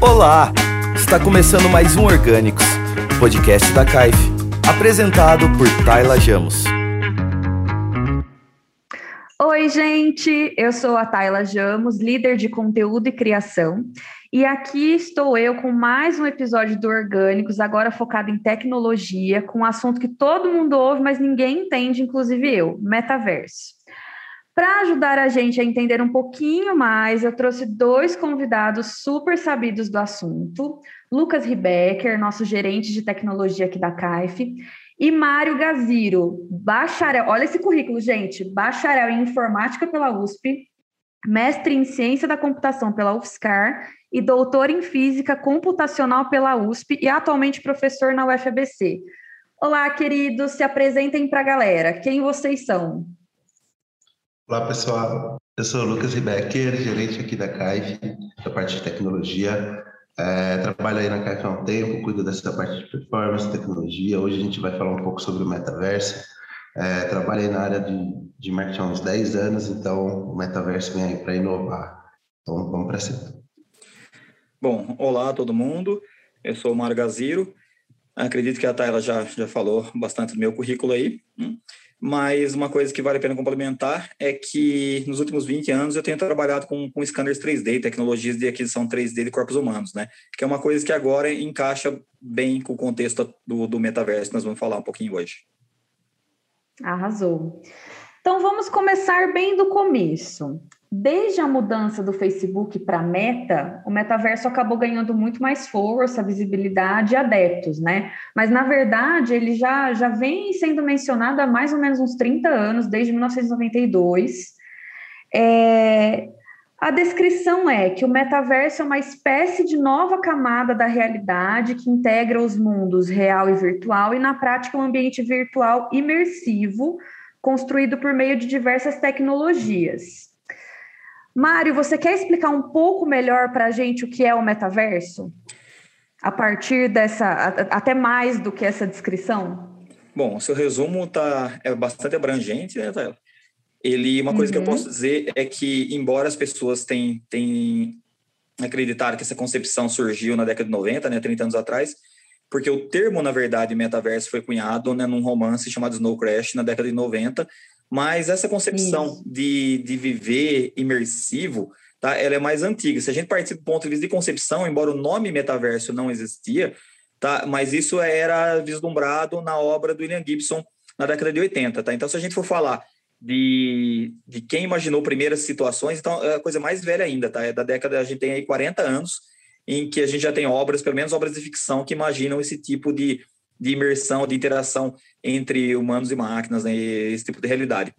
Olá! Está começando mais um Orgânicos, podcast da CAIF, apresentado por Tayla Jamos. Oi, gente! Eu sou a Tayla Jamos, líder de conteúdo e criação, e aqui estou eu com mais um episódio do Orgânicos, agora focado em tecnologia, com um assunto que todo mundo ouve, mas ninguém entende, inclusive eu: metaverso. Para ajudar a gente a entender um pouquinho mais, eu trouxe dois convidados super sabidos do assunto: Lucas Ribecker, nosso gerente de tecnologia aqui da CAIF, e Mário Gaziro, bacharel. Olha esse currículo, gente: bacharel em informática pela USP, mestre em ciência da computação pela UFSCar e doutor em física computacional pela USP e atualmente professor na UFABC. Olá, queridos, se apresentem para a galera. Quem vocês são? Olá, pessoal. Eu sou o Lucas Ribecker, gerente aqui da CAIF, da parte de tecnologia. É, trabalho aí na CAIF há um tempo, cuido dessa parte de performance, tecnologia. Hoje a gente vai falar um pouco sobre o metaverso. É, trabalhei na área de, de marketing há uns 10 anos, então o metaverso vem aí para inovar. Então vamos para cima. Bom, olá a todo mundo. Eu sou o Mário Gaziro. Acredito que a Tayla já, já falou bastante do meu currículo aí. Mas uma coisa que vale a pena complementar é que nos últimos 20 anos eu tenho trabalhado com, com scanners 3D, tecnologias de aquisição 3D de corpos humanos, né? Que é uma coisa que agora encaixa bem com o contexto do, do metaverso, nós vamos falar um pouquinho hoje. Arrasou. Então vamos começar bem do começo. Desde a mudança do Facebook para Meta, o metaverso acabou ganhando muito mais força, visibilidade e adeptos, né? Mas, na verdade, ele já, já vem sendo mencionado há mais ou menos uns 30 anos, desde 1992. É, a descrição é que o metaverso é uma espécie de nova camada da realidade que integra os mundos real e virtual e, na prática, um ambiente virtual imersivo construído por meio de diversas tecnologias. Mário, você quer explicar um pouco melhor para a gente o que é o metaverso? A partir dessa, até mais do que essa descrição? Bom, seu resumo tá, é bastante abrangente, né, Thaila? Ele, uma coisa uhum. que eu uhum. posso dizer é que, embora as pessoas tenham, tenham acreditado que essa concepção surgiu na década de 90, né, 30 anos atrás, porque o termo, na verdade, metaverso foi cunhado né, num romance chamado Snow Crash, na década de 90, mas essa concepção de, de viver imersivo, tá? ela é mais antiga. Se a gente partir do ponto de vista de concepção, embora o nome metaverso não existia, tá? mas isso era vislumbrado na obra do William Gibson na década de 80. Tá? Então, se a gente for falar de, de quem imaginou primeiras situações, então é a coisa mais velha ainda, tá? É da década, a gente tem aí 40 anos, em que a gente já tem obras, pelo menos obras de ficção, que imaginam esse tipo de, de imersão, de interação entre humanos e máquinas, né, esse tipo de realidade.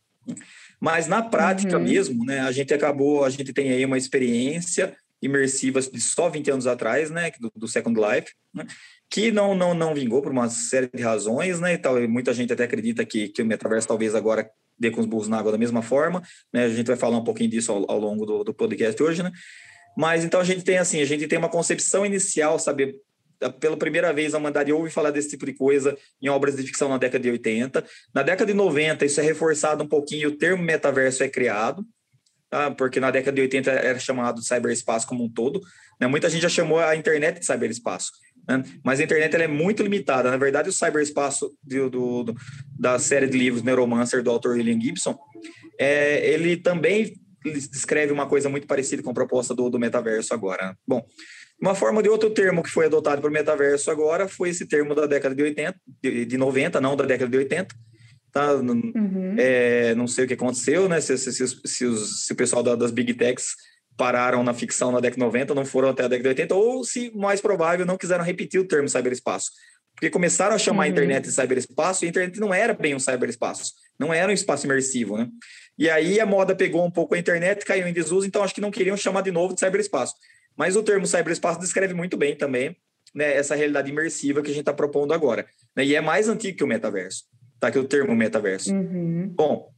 Mas na prática uhum. mesmo, né, a gente acabou, a gente tem aí uma experiência imersiva de só 20 anos atrás, né, do, do Second Life, né, que não, não, não vingou por uma série de razões, né, e tal, e muita gente até acredita que, que o metaverso talvez agora dê com os burros na água da mesma forma, né, a gente vai falar um pouquinho disso ao, ao longo do, do podcast hoje, né, mas então a gente tem assim, a gente tem uma concepção inicial, saber pela primeira vez a humanidade ouve falar desse tipo de coisa em obras de ficção na década de 80. Na década de 90, isso é reforçado um pouquinho, o termo metaverso é criado, tá? porque na década de 80 era chamado de cyberespaço como um todo. Né? Muita gente já chamou a internet de cyberespaço. Né? Mas a internet é muito limitada. Na verdade, o cyberespaço do, do, do da série de livros Neuromancer do autor William Gibson, é, ele também descreve uma coisa muito parecida com a proposta do, do metaverso agora. Bom, uma forma de outro termo que foi adotado para o metaverso agora foi esse termo da década de 80, de, de 90, não da década de 80. Tá? Uhum. É, não sei o que aconteceu, né? Se, se, se, se, os, se o pessoal da, das Big Techs pararam na ficção na década de 90, não foram até a década de 80, ou se, mais provável, não quiseram repetir o termo cyberespaço. Porque começaram a chamar uhum. a internet de cyberespaço e a internet não era bem um cyberespaço, não era um espaço imersivo, né? E aí a moda pegou um pouco a internet, caiu em desuso, então acho que não queriam chamar de novo de cyberespaço. Mas o termo cyberespaço descreve muito bem também né, essa realidade imersiva que a gente está propondo agora. Né? E é mais antigo que o metaverso, tá? Que o termo metaverso. Uhum. Bom,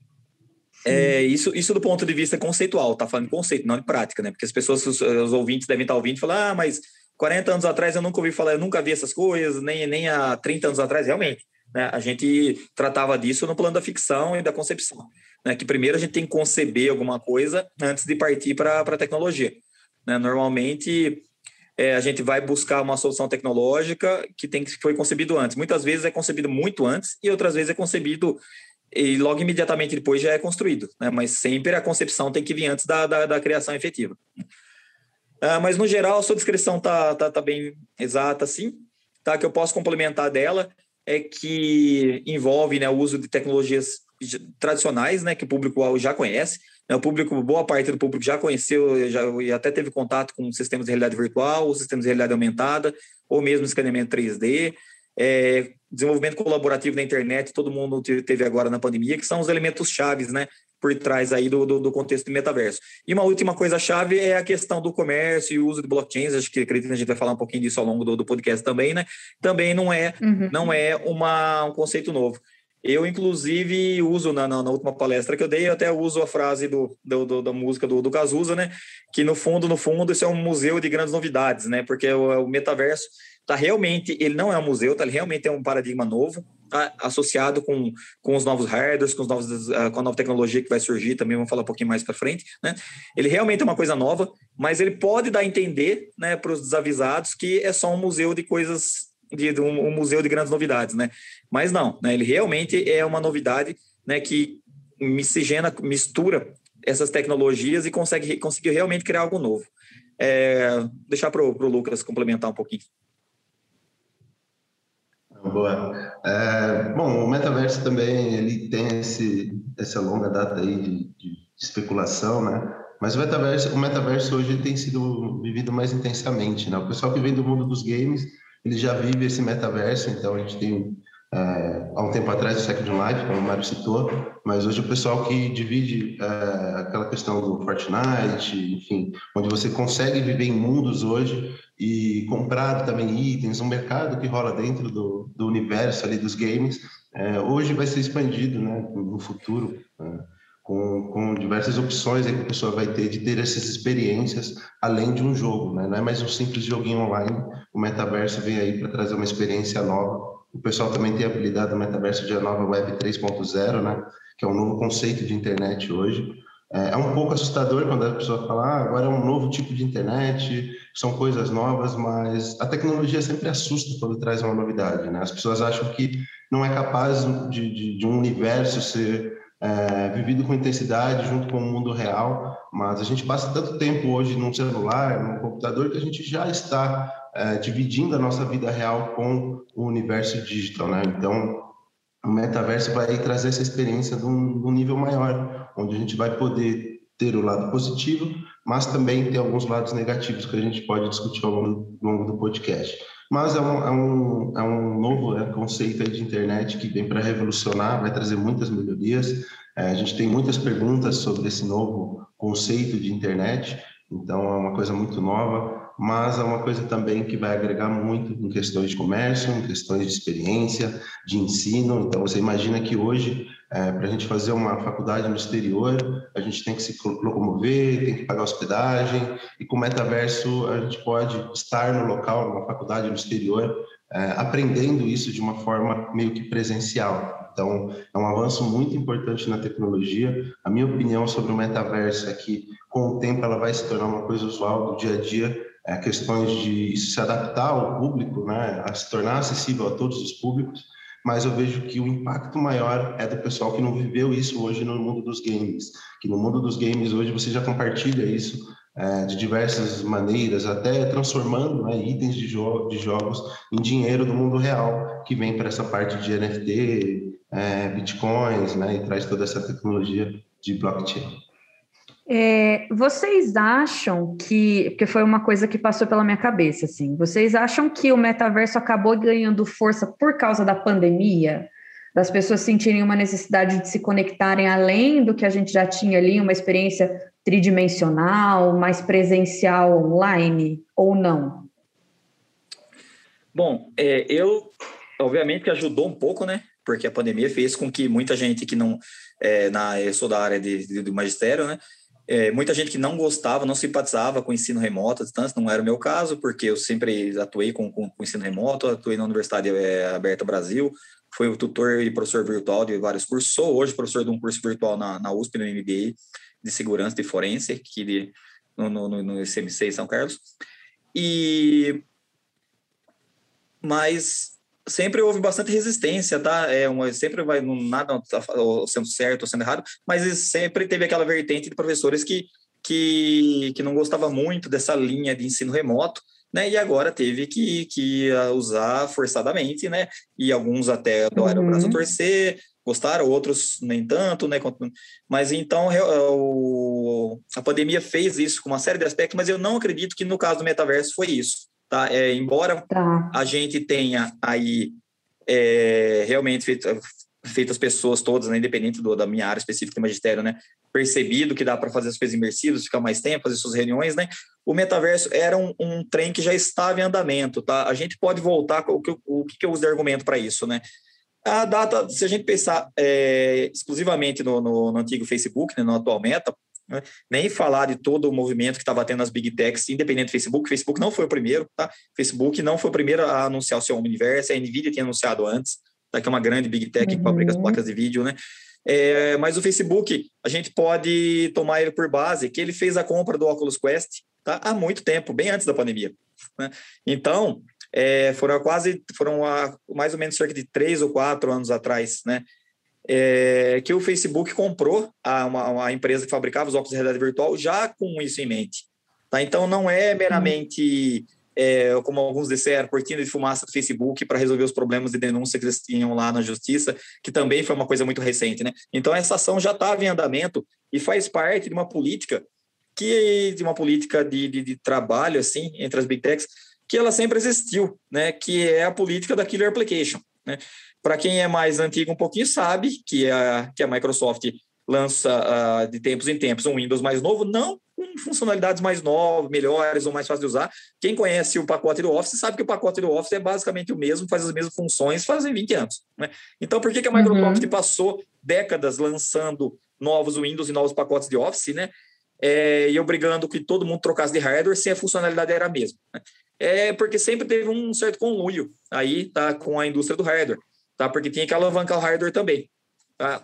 é, isso, isso do ponto de vista conceitual, tá falando de conceito, não de prática, né? Porque as pessoas, os, os ouvintes devem estar ouvindo e falar, ah, mas 40 anos atrás eu nunca ouvi falar, eu nunca vi essas coisas, nem, nem há 30 anos atrás, realmente. Né? A gente tratava disso no plano da ficção e da concepção. Né? Que primeiro a gente tem que conceber alguma coisa antes de partir para a tecnologia. Né? Normalmente, é, a gente vai buscar uma solução tecnológica que tem que foi concebido antes. Muitas vezes é concebido muito antes e outras vezes é concebido e logo imediatamente depois já é construído, né? Mas sempre a concepção tem que vir antes da, da, da criação efetiva. Uh, mas no geral a sua descrição tá, tá, tá bem exata, sim. Tá, que eu posso complementar dela é que envolve né, o uso de tecnologias tradicionais, né, que o público já conhece. Né, o público, boa parte do público já conheceu já, e até teve contato com sistemas de realidade virtual, ou sistemas de realidade aumentada, ou mesmo escaneamento 3D. É, desenvolvimento colaborativo na internet, todo mundo teve agora na pandemia, que são os elementos chaves, né, por trás aí do, do, do, contexto do metaverso. E uma última coisa chave é a questão do comércio e o uso de blockchains, acho que acredito que a gente vai falar um pouquinho disso ao longo do, do podcast também, né, também não é, uhum. não é uma, um conceito novo. Eu, inclusive, uso na, na, na, última palestra que eu dei, eu até uso a frase do, do, do da música do, do Cazuza, né? Que no fundo, no fundo, isso é um museu de grandes novidades, né? Porque o, o metaverso tá realmente, ele não é um museu, tá? Ele realmente é um paradigma novo, tá? associado com, com os novos hardwares, com, os novos, uh, com a nova tecnologia que vai surgir, também vamos falar um pouquinho mais para frente, né? Ele realmente é uma coisa nova, mas ele pode dar a entender, né, para os desavisados que é só um museu de coisas de, de um, um, museu de grandes novidades, né? Mas não, né? Ele realmente é uma novidade, né? Que miscigena, mistura essas tecnologias e consegue conseguir realmente criar algo novo. É, deixar para o Lucas complementar um pouquinho. Boa. É, bom, o metaverso também ele tem esse, essa longa data aí de, de especulação, né? Mas o metaverso, o metaverso hoje tem sido vivido mais intensamente, né? O pessoal que vem do mundo dos games ele já vive esse metaverso, então a gente tem é, há um tempo atrás o Second Life, como o Mário citou, mas hoje o pessoal que divide é, aquela questão do Fortnite, enfim, onde você consegue viver em mundos hoje e comprar também itens, um mercado que rola dentro do, do universo ali dos games, é, hoje vai ser expandido, né, no futuro. Né? Com, com diversas opções que a pessoa vai ter de ter essas experiências além de um jogo, né? Não é mais um simples joguinho online. O metaverso vem aí para trazer uma experiência nova. O pessoal também tem a habilidade do metaverso de a nova Web 3.0, né? Que é um novo conceito de internet hoje. É, é um pouco assustador quando a pessoa fala, ah, agora é um novo tipo de internet, são coisas novas, mas a tecnologia sempre assusta quando traz uma novidade, né? As pessoas acham que não é capaz de, de, de um universo ser é, vivido com intensidade junto com o mundo real, mas a gente passa tanto tempo hoje num celular, num computador, que a gente já está é, dividindo a nossa vida real com o universo digital, né? Então, o metaverso vai trazer essa experiência de um, de um nível maior, onde a gente vai poder ter o lado positivo, mas também ter alguns lados negativos que a gente pode discutir ao longo, longo do podcast. Mas é um, é um, é um novo né, conceito de internet que vem para revolucionar, vai trazer muitas melhorias. É, a gente tem muitas perguntas sobre esse novo conceito de internet, então é uma coisa muito nova mas é uma coisa também que vai agregar muito em questões de comércio, em questões de experiência, de ensino. Então, você imagina que hoje, é, para a gente fazer uma faculdade no exterior, a gente tem que se locomover, tem que pagar hospedagem, e com o metaverso a gente pode estar no local, numa faculdade no exterior, é, aprendendo isso de uma forma meio que presencial. Então, é um avanço muito importante na tecnologia. A minha opinião sobre o metaverso é que, com o tempo, ela vai se tornar uma coisa usual do dia a dia, é, questões de se adaptar ao público, né, a se tornar acessível a todos os públicos, mas eu vejo que o impacto maior é do pessoal que não viveu isso hoje no mundo dos games, que no mundo dos games hoje você já compartilha isso é, de diversas maneiras, até transformando né, itens de, jo de, jogos em dinheiro do mundo real, que vem para essa parte de NFT, é, bitcoins, né, e traz toda essa tecnologia de blockchain. É, vocês acham que, porque foi uma coisa que passou pela minha cabeça, assim, vocês acham que o metaverso acabou ganhando força por causa da pandemia? Das pessoas sentirem uma necessidade de se conectarem além do que a gente já tinha ali, uma experiência tridimensional, mais presencial online, ou não? Bom, é, eu, obviamente que ajudou um pouco, né? Porque a pandemia fez com que muita gente que não, é, na, eu sou da área de, de, do magistério, né? É, muita gente que não gostava, não simpatizava com o ensino remoto à distância, não era o meu caso, porque eu sempre atuei com, com, com ensino remoto, atuei na Universidade é, Aberta Brasil, fui o tutor e professor virtual de vários cursos, sou hoje professor de um curso virtual na, na USP, no MBA, de segurança e forense, aqui de, no, no, no ICMC São Carlos. E mas sempre houve bastante resistência, tá? É uma, sempre vai nada tá sendo certo ou sendo errado, mas sempre teve aquela vertente de professores que, que, que não gostava muito dessa linha de ensino remoto, né? E agora teve que, que usar forçadamente, né? E alguns até doaram uhum. o braço a uhum. torcer, gostaram, outros nem tanto, né? Mas então o, a pandemia fez isso com uma série de aspectos, mas eu não acredito que no caso do metaverso foi isso. Tá? É, embora tá. a gente tenha aí é, realmente feito, feito as pessoas todas, né, independente do, da minha área específica de magistério, né, percebido que dá para fazer as coisas imersivas, ficar mais tempo, fazer suas reuniões, né, o metaverso era um, um trem que já estava em andamento, tá? A gente pode voltar, o que, o que eu uso de argumento para isso, né? A data, se a gente pensar é, exclusivamente no, no, no, antigo Facebook, né, no atual Meta, né? nem falar de todo o movimento que estava tendo nas big techs, independente do Facebook. Facebook não foi o primeiro, tá? Facebook não foi o primeiro a anunciar o seu Omniverse, a NVIDIA tinha anunciado antes, tá? que é uma grande big tech uhum. que fabrica as uhum. placas de vídeo, né? É, mas o Facebook, a gente pode tomar ele por base, que ele fez a compra do Oculus Quest tá? há muito tempo, bem antes da pandemia. Né? Então, é, foram quase, foram a, mais ou menos cerca de três ou quatro anos atrás, né? É, que o Facebook comprou a, uma, uma, empresa que fabricava os óculos de realidade virtual já com isso em mente. Tá? Então, não é meramente, é, como alguns disseram, cortina de fumaça do Facebook para resolver os problemas de denúncia que eles tinham lá na justiça, que também foi uma coisa muito recente. Né? Então, essa ação já estava em andamento e faz parte de uma política que de uma política de, de, de trabalho assim entre as big techs que ela sempre existiu, né? que é a política da killer application. Né? Para quem é mais antigo um pouquinho sabe que a, que a Microsoft lança uh, de tempos em tempos um Windows mais novo, não com funcionalidades mais novas, melhores ou mais fáceis de usar. Quem conhece o pacote do Office sabe que o pacote do Office é basicamente o mesmo, faz as mesmas funções fazem 20 anos. Né? Então, por que, que a Microsoft uhum. passou décadas lançando novos Windows e novos pacotes de Office, né? É, e obrigando que todo mundo trocasse de hardware se a funcionalidade era a mesma. Né? É porque sempre teve um certo conluio aí tá, com a indústria do hardware tá? Porque tinha que alavancar o hardware também, tá?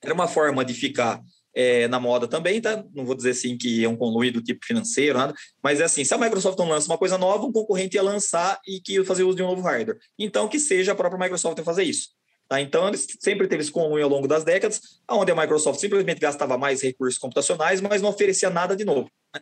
Era uma forma de ficar é, na moda também, tá? Não vou dizer assim que é um conluio do tipo financeiro, nada, mas é assim, se a Microsoft não lança uma coisa nova, um concorrente ia lançar e que ia fazer uso de um novo hardware. Então, que seja a própria Microsoft a fazer isso. Tá? Então, eles sempre teve esse conluio ao longo das décadas, onde a Microsoft simplesmente gastava mais recursos computacionais, mas não oferecia nada de novo. Né?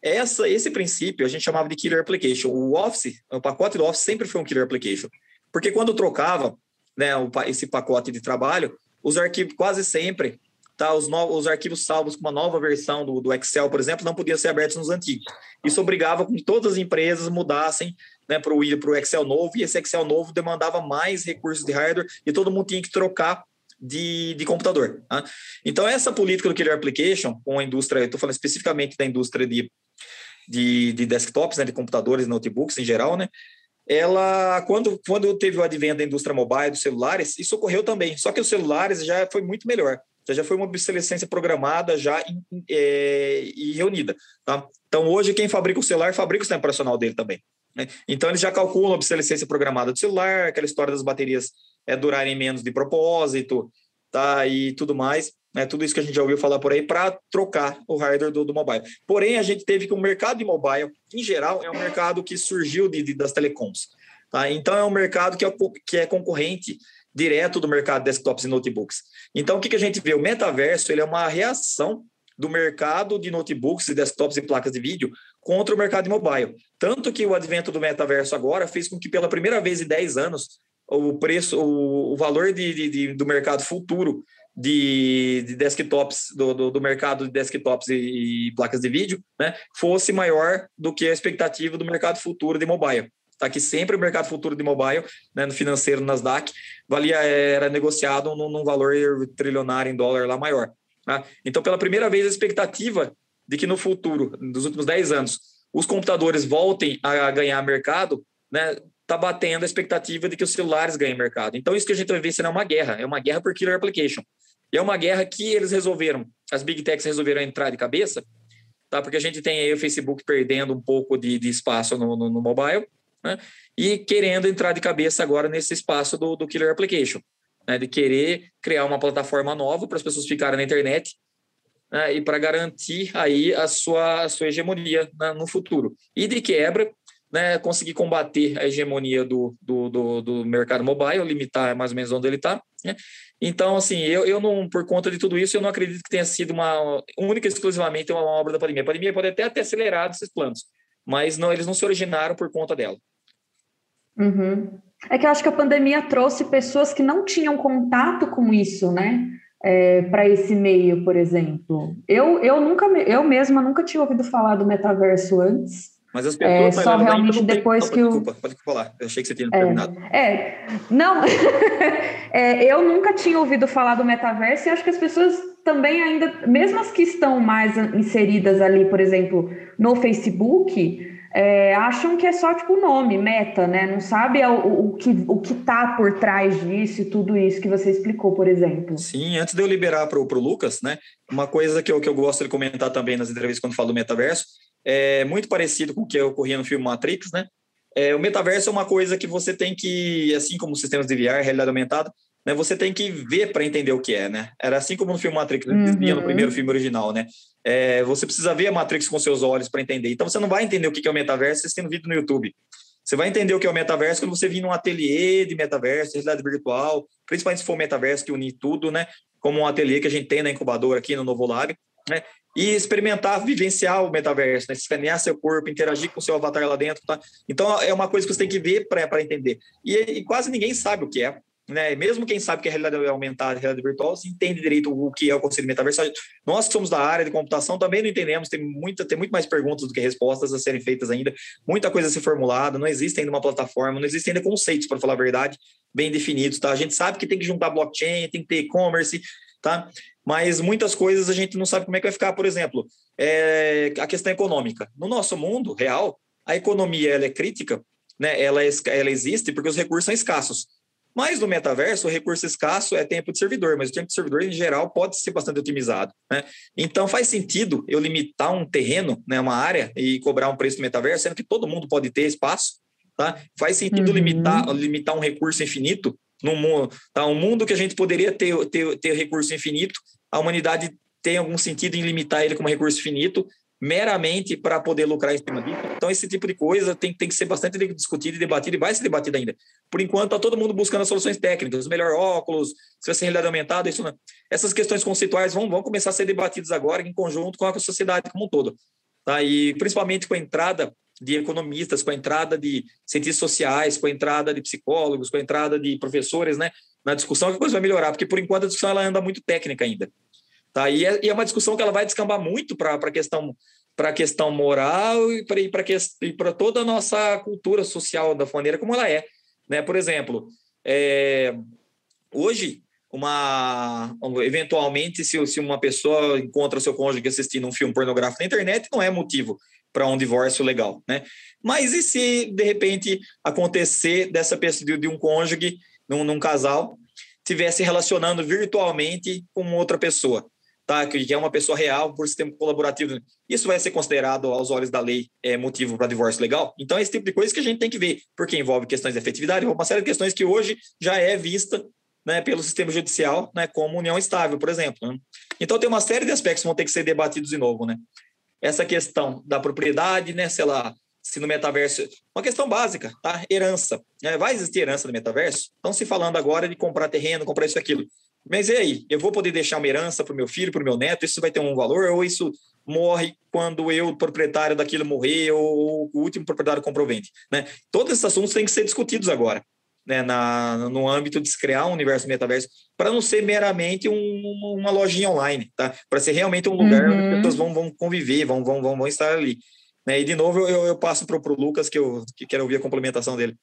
Essa, esse princípio a gente chamava de killer application. O Office, o pacote do Office sempre foi um killer application. Porque quando trocava né, esse pacote de trabalho, os arquivos quase sempre, tá, os, novos, os arquivos salvos com uma nova versão do, do Excel, por exemplo, não podiam ser abertos nos antigos. Isso obrigava que todas as empresas mudassem né, para o Excel novo, e esse Excel novo demandava mais recursos de hardware e todo mundo tinha que trocar de, de computador. Tá? Então, essa política do Killer Application, com a indústria, estou falando especificamente da indústria de, de, de desktops, né, de computadores, notebooks em geral, né, ela, quando, quando teve o advento da indústria mobile, dos celulares, isso ocorreu também. Só que os celulares já foi muito melhor. Já, já foi uma obsolescência programada já em, é, e reunida. Tá? Então, hoje, quem fabrica o celular, fabrica o sistema operacional dele também. Né? Então, eles já calculam a obsolescência programada do celular, aquela história das baterias é, durarem menos de propósito, tá? e tudo mais né, tudo isso que a gente já ouviu falar por aí, para trocar o hardware do, do, mobile. Porém, a gente teve que o mercado de mobile, em geral, é um mercado que surgiu de, de das telecoms. Tá? Então, é um mercado que é, que é concorrente direto do mercado de desktops e notebooks. Então, o que, que a gente vê? O metaverso ele é uma reação do mercado de notebooks e desktops e placas de vídeo contra o mercado de mobile. Tanto que o advento do metaverso agora fez com que, pela primeira vez em 10 anos, o preço, o, valor de, de, de, do mercado futuro de, de desktops, do, do, do, mercado de desktops e, e, placas de vídeo, né, fosse maior do que a expectativa do mercado futuro de mobile. Tá? Que sempre o mercado futuro de mobile, né, no financeiro, Nasdaq, valia, era negociado num, num valor trilionário em dólar lá maior. Tá? Então, pela primeira vez, a expectativa de que no futuro, nos últimos 10 anos, os computadores voltem a ganhar mercado, né, está batendo a expectativa de que os celulares ganhem mercado. Então, isso que a gente vai ver será uma guerra, é uma guerra por killer application. E é uma guerra que eles resolveram, as big techs resolveram entrar de cabeça, tá? porque a gente tem aí o Facebook perdendo um pouco de, de espaço no, no, no mobile, né? e querendo entrar de cabeça agora nesse espaço do, do killer application, né? de querer criar uma plataforma nova para as pessoas ficarem na internet né? e para garantir aí a sua, a sua hegemonia né? no futuro. E de quebra, né, conseguir combater a hegemonia do, do, do, do mercado mobile, limitar mais ou menos onde ele está. Né? Então, assim, eu, eu não, por conta de tudo isso, eu não acredito que tenha sido uma única e exclusivamente uma obra da pandemia. A pandemia pode até ter acelerado esses planos, mas não, eles não se originaram por conta dela. Uhum. É que eu acho que a pandemia trouxe pessoas que não tinham contato com isso, né? É, para esse meio, por exemplo. Eu, eu nunca, eu mesma nunca tinha ouvido falar do metaverso antes. Mas as pessoas é, só realmente depois tem... que o. Desculpa, pode falar. Eu achei que você tinha é, terminado. É, não. é, eu nunca tinha ouvido falar do metaverso e acho que as pessoas também ainda, mesmo as que estão mais inseridas ali, por exemplo, no Facebook, é, acham que é só tipo o nome, meta, né? Não sabe o, o, que o que tá por trás disso e tudo isso que você explicou, por exemplo. Sim, antes de eu liberar para o Lucas, né? Uma coisa que eu, que eu gosto de comentar também nas entrevistas quando falo do metaverso é muito parecido com o que ocorria no filme Matrix, né? É, o metaverso é uma coisa que você tem que, assim como sistemas de VR, realidade aumentada, né, você tem que ver para entender o que é, né? Era assim como no filme Matrix, uhum. no primeiro filme original, né? É, você precisa ver a Matrix com seus olhos para entender. Então você não vai entender o que é o metaverso assistindo vídeo no YouTube. Você vai entender o que é o metaverso quando você vir num ateliê de metaverso, realidade virtual, principalmente se for o metaverso que unir tudo, né? Como um ateliê que a gente tem na incubadora aqui no Novo Lab, né? E experimentar, vivenciar o metaverso, né? escanear seu corpo, interagir com seu avatar lá dentro, tá? Então é uma coisa que você tem que ver para entender. E, e quase ninguém sabe o que é né? Mesmo quem sabe que a realidade é aumentada, a realidade virtual, se entende direito o que é o conceito metaverso. Nós que somos da área de computação também não entendemos, tem, muita, tem muito mais perguntas do que respostas a serem feitas ainda, muita coisa a ser formulada, não existe ainda uma plataforma, não existem ainda conceitos, para falar a verdade, bem definidos, tá? A gente sabe que tem que juntar blockchain, tem que ter e-commerce, tá? Mas muitas coisas a gente não sabe como é que vai ficar, por exemplo, é, a questão econômica. No nosso mundo real, a economia ela é crítica, né? ela, é, ela existe porque os recursos são escassos. Mas no metaverso, o recurso escasso é tempo de servidor, mas o tempo de servidor, em geral, pode ser bastante otimizado. Né? Então, faz sentido eu limitar um terreno, né, uma área, e cobrar um preço do metaverso, sendo que todo mundo pode ter espaço. Tá? Faz sentido uhum. limitar, limitar um recurso infinito num mundo, tá? um mundo que a gente poderia ter, ter, ter recurso infinito, a humanidade tem algum sentido em limitar ele como recurso finito, meramente para poder lucrar em cima disso. Então, esse tipo de coisa tem, tem que ser bastante discutido e debatido, e vai ser debatido ainda. Por enquanto, está todo mundo buscando soluções técnicas, melhor óculos, se vai ser realidade aumentada, isso não. Essas questões conceituais vão, vão começar a ser debatidas agora em conjunto com a sociedade como um todo. Tá? E principalmente com a entrada de economistas, com a entrada de cientistas sociais, com a entrada de psicólogos, com a entrada de professores, né, na discussão, que coisa vai melhorar, porque por enquanto a discussão ela anda muito técnica ainda. Tá? E, é, e é uma discussão que ela vai descambar muito para a questão para a questão moral e para toda a nossa cultura social da maneira como ela é. Né? Por exemplo, é, hoje, uma, eventualmente, se, se uma pessoa encontra seu cônjuge assistindo um filme pornográfico na internet, não é motivo para um divórcio legal. Né? Mas e se, de repente, acontecer dessa pessoa, de, um cônjuge, num, num casal, tivesse relacionando virtualmente com outra pessoa? tá? que é uma pessoa real por sistema colaborativo. Isso vai ser considerado, aos olhos da lei, é, motivo para divórcio legal? Então, esse tipo de coisa que a gente tem que ver, porque envolve questões de efetividade, uma série de questões que hoje já é vista né, pelo sistema judicial né, como união estável, por exemplo. Né? Então, tem uma série de aspectos que vão ter que ser debatidos de novo. Né? Essa questão da propriedade, né, sei lá, se no metaverso. Uma questão básica, tá? Herança. Né? Vai existir herança no metaverso? Estão se falando agora de comprar terreno, comprar isso aquilo. Mas e aí? Eu vou poder deixar uma herança para o meu filho, para o meu neto? Isso vai ter um valor? Ou isso morre quando eu, proprietário daquilo, morrer? Ou o último proprietário comprovente? Né? Todos esses assuntos têm que ser discutidos agora. Né, na, no âmbito de se criar um universo metaverso, para não ser meramente um, uma lojinha online, tá? Para ser realmente um lugar uhum. onde as pessoas vão, vão conviver, vão, vão, vão, vão estar ali. Né? E de novo eu, eu passo para o Lucas, que eu que quero ouvir a complementação dele.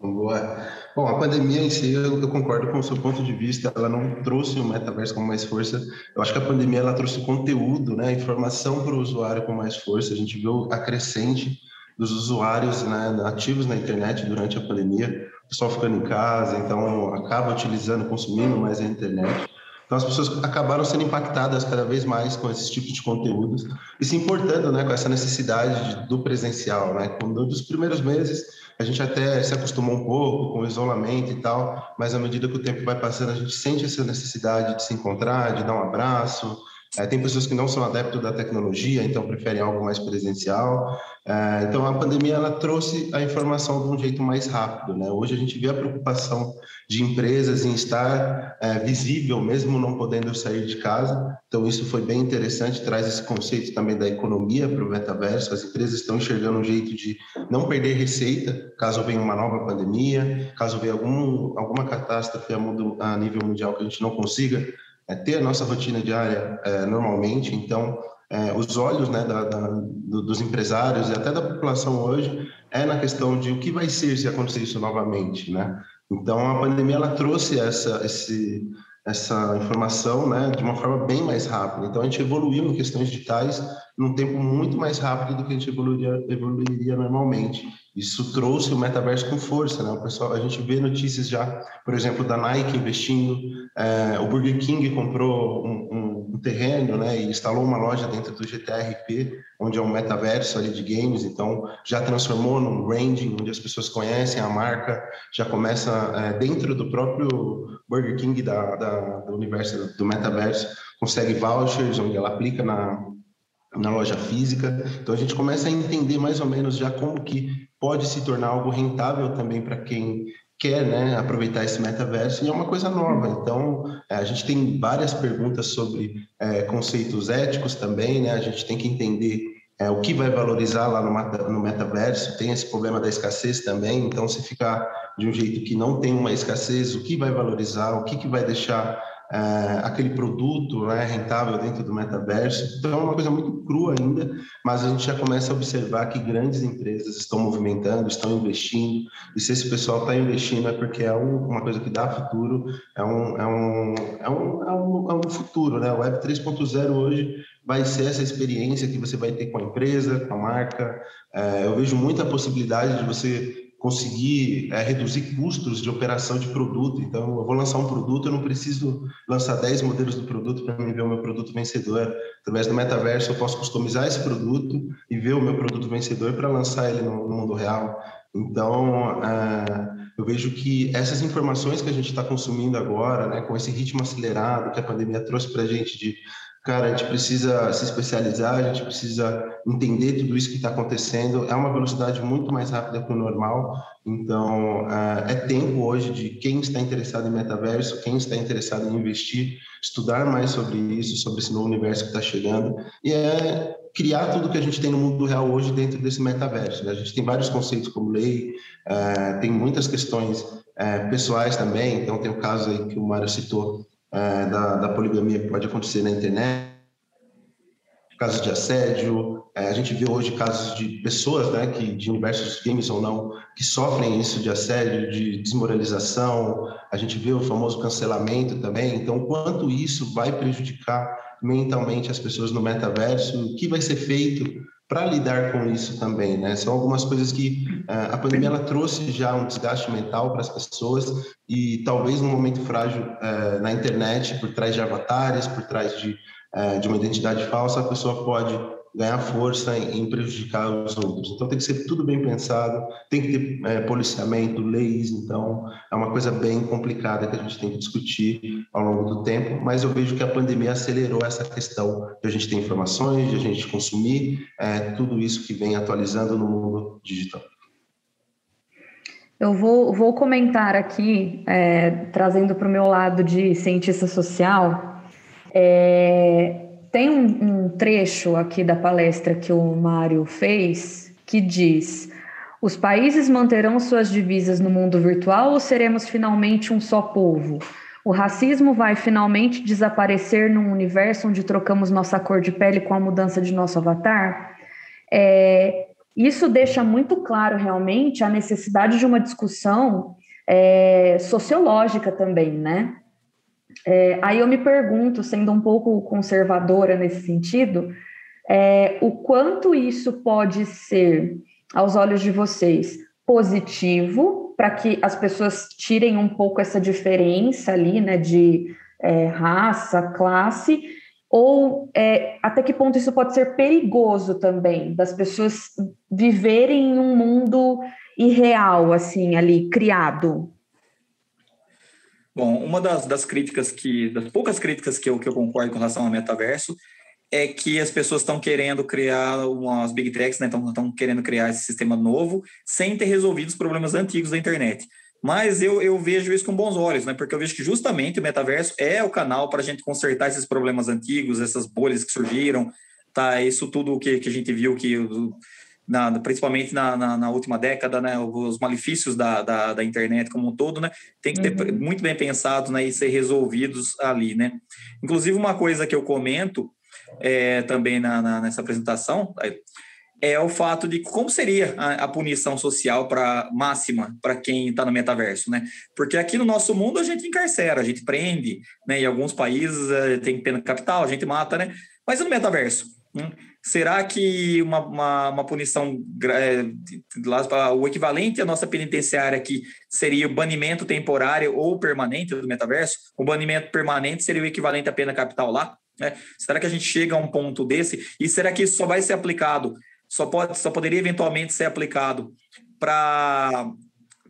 Boa. Bom, a pandemia em si, eu, eu, concordo com o seu ponto de vista, ela não trouxe o metaverso com mais força. Eu acho que a pandemia ela trouxe conteúdo, né, informação para o usuário com mais força. A gente viu a crescente dos usuários né, ativos na internet durante a pandemia, o pessoal ficando em casa, então acaba utilizando, consumindo mais a internet. Então as pessoas acabaram sendo impactadas cada vez mais com esses tipos de conteúdos e se importando, né, com essa necessidade de, do presencial, né? Quando dos primeiros meses a gente até se acostumou um pouco com o isolamento e tal, mas à medida que o tempo vai passando, a gente sente essa necessidade de se encontrar, de dar um abraço, É, tem pessoas que não são adeptos da tecnologia, então preferem algo mais presencial. É, então a pandemia ela trouxe a informação de um jeito mais rápido. Né? Hoje a gente vê a preocupação de empresas em estar é, visível, mesmo não podendo sair de casa. Então isso foi bem interessante, traz esse conceito também da economia para o metaverso. As empresas estão enxergando um jeito de não perder receita caso venha uma nova pandemia, caso venha algum, alguma catástrofe a, nível mundial que a gente não consiga é, ter a nossa rotina diária é, normalmente. Então, é, os olhos né, da, da, do, dos empresários e até da população hoje é na questão de o que vai ser se acontecer isso novamente, né? Então, a pandemia ela trouxe essa, esse, essa informação né, de uma forma bem mais rápida. Então, a gente evoluiu em questões digitais num tempo muito mais rápido do que a gente evoluiria, evoluiria normalmente. Isso trouxe o metaverso com força, né? O pessoal, a gente vê notícias já, por exemplo, da Nike investindo, é, o Burger King comprou um, um, um, terreno, né? E instalou uma loja dentro do GTRP, onde é um metaverso ali de games. Então, já transformou num branding, onde as pessoas conhecem a marca, já começa é, dentro do próprio Burger King da, da, do universo do metaverso, consegue vouchers, onde ela aplica na na loja física. Então a gente começa a entender mais ou menos já como que pode se tornar algo rentável também para quem quer né, aproveitar esse metaverso e é uma coisa nova. Então, é, a gente tem várias perguntas sobre é, conceitos éticos também, né? A gente tem que entender é, o que vai valorizar lá no, no metaverso. Tem esse problema da escassez também. Então, se ficar de um jeito que não tem uma escassez, o que vai valorizar, o que, que vai deixar é, aquele produto né, rentável dentro do metaverso. Então, é uma coisa muito crua ainda, mas a gente já começa a observar que grandes empresas estão movimentando, estão investindo, e se esse pessoal está investindo é porque é um, uma coisa que dá futuro, é um, é um, é um, é um, é um futuro. Né? O Web 3.0 hoje vai ser essa experiência que você vai ter com a empresa, com a marca. É, eu vejo muita possibilidade de você conseguir é, reduzir custos de operação de produto. Então, eu vou lançar um produto, eu não preciso lançar 10 modelos do produto para me ver o meu produto vencedor. Através do metaverso, eu posso customizar esse produto e ver o meu produto vencedor para lançar ele no, no, mundo real. Então, é, eu vejo que essas informações que a gente está consumindo agora, né, com esse ritmo acelerado que a pandemia trouxe para a gente de cara, a gente precisa se especializar, a gente precisa entender tudo isso que está acontecendo. É uma velocidade muito mais rápida que o normal. Então, é tempo hoje de quem está interessado em metaverso, quem está interessado em investir, estudar mais sobre isso, sobre esse novo universo que está chegando. E é criar tudo que a gente tem no mundo real hoje dentro desse metaverso. Né? A gente tem vários conceitos como lei, é, tem muitas questões é, pessoais também. Então, tem o caso aí que o Mário citou é, da, da, poligamia que pode acontecer na internet, casos de assédio. É, a gente vê hoje casos de pessoas, né, que de universos games ou não, que sofrem isso de assédio, de desmoralização. A gente vê o famoso cancelamento também. Então, quanto isso vai prejudicar mentalmente as pessoas no metaverso? O que vai ser feito para lidar com isso também, né? São algumas coisas que uh, a pandemia ela trouxe já um desgaste mental para as pessoas e talvez num momento frágil uh, na internet, por trás de avatares, por trás de, uh, de uma identidade falsa, a pessoa pode ganhar força em, prejudicar os outros. Então tem que ser tudo bem pensado, tem que ter é, policiamento, leis, então é uma coisa bem complicada que a gente tem que discutir ao longo do tempo, mas eu vejo que a pandemia acelerou essa questão de a gente ter informações, de a gente consumir é, tudo isso que vem atualizando no mundo digital. Eu vou, vou comentar aqui, é, trazendo para o meu lado de cientista social, é, tem um, um trecho aqui da palestra que o Mário fez que diz: os países manterão suas divisas no mundo virtual ou seremos finalmente um só povo? O racismo vai finalmente desaparecer num universo onde trocamos nossa cor de pele com a mudança de nosso avatar? É, isso deixa muito claro realmente a necessidade de uma discussão é, sociológica também, né? É, aí eu me pergunto, sendo um pouco conservadora nesse sentido, é, o quanto isso pode ser, aos olhos de vocês, positivo para que as pessoas tirem um pouco essa diferença ali, né, de é, raça, classe, ou é, até que ponto isso pode ser perigoso também, das pessoas viverem em um mundo irreal, assim, ali, criado? Bom, uma das, das críticas que, das poucas críticas que eu, que eu concordo com relação ao metaverso é que as pessoas estão querendo criar umas big techs, né? Estão querendo criar esse sistema novo sem ter resolvido os problemas antigos da internet. Mas eu, eu vejo isso com bons olhos, né? Porque eu vejo que justamente o metaverso é o canal para a gente consertar esses problemas antigos, essas bolhas que surgiram, tá? Isso tudo que, que a gente viu que na, principalmente na, na, na, última década, né, os malefícios da, da, da, internet como um todo, né, tem que ter uhum. muito bem pensado né, e ser resolvidos ali, né. Inclusive, uma coisa que eu comento é, também na, na, nessa apresentação é o fato de como seria a, a punição social para máxima para quem está no metaverso, né? Porque aqui no nosso mundo a gente encarcera, a gente prende, né? Em alguns países é, tem pena capital, a gente mata, né? Mas no metaverso, né? Será que uma, uma, uma punição é, o equivalente à nossa penitenciária aqui seria o banimento temporário ou permanente do metaverso? O banimento permanente seria o equivalente à pena capital lá? Né? Será que a gente chega a um ponto desse? E será que isso só vai ser aplicado, só, pode, só poderia eventualmente ser aplicado para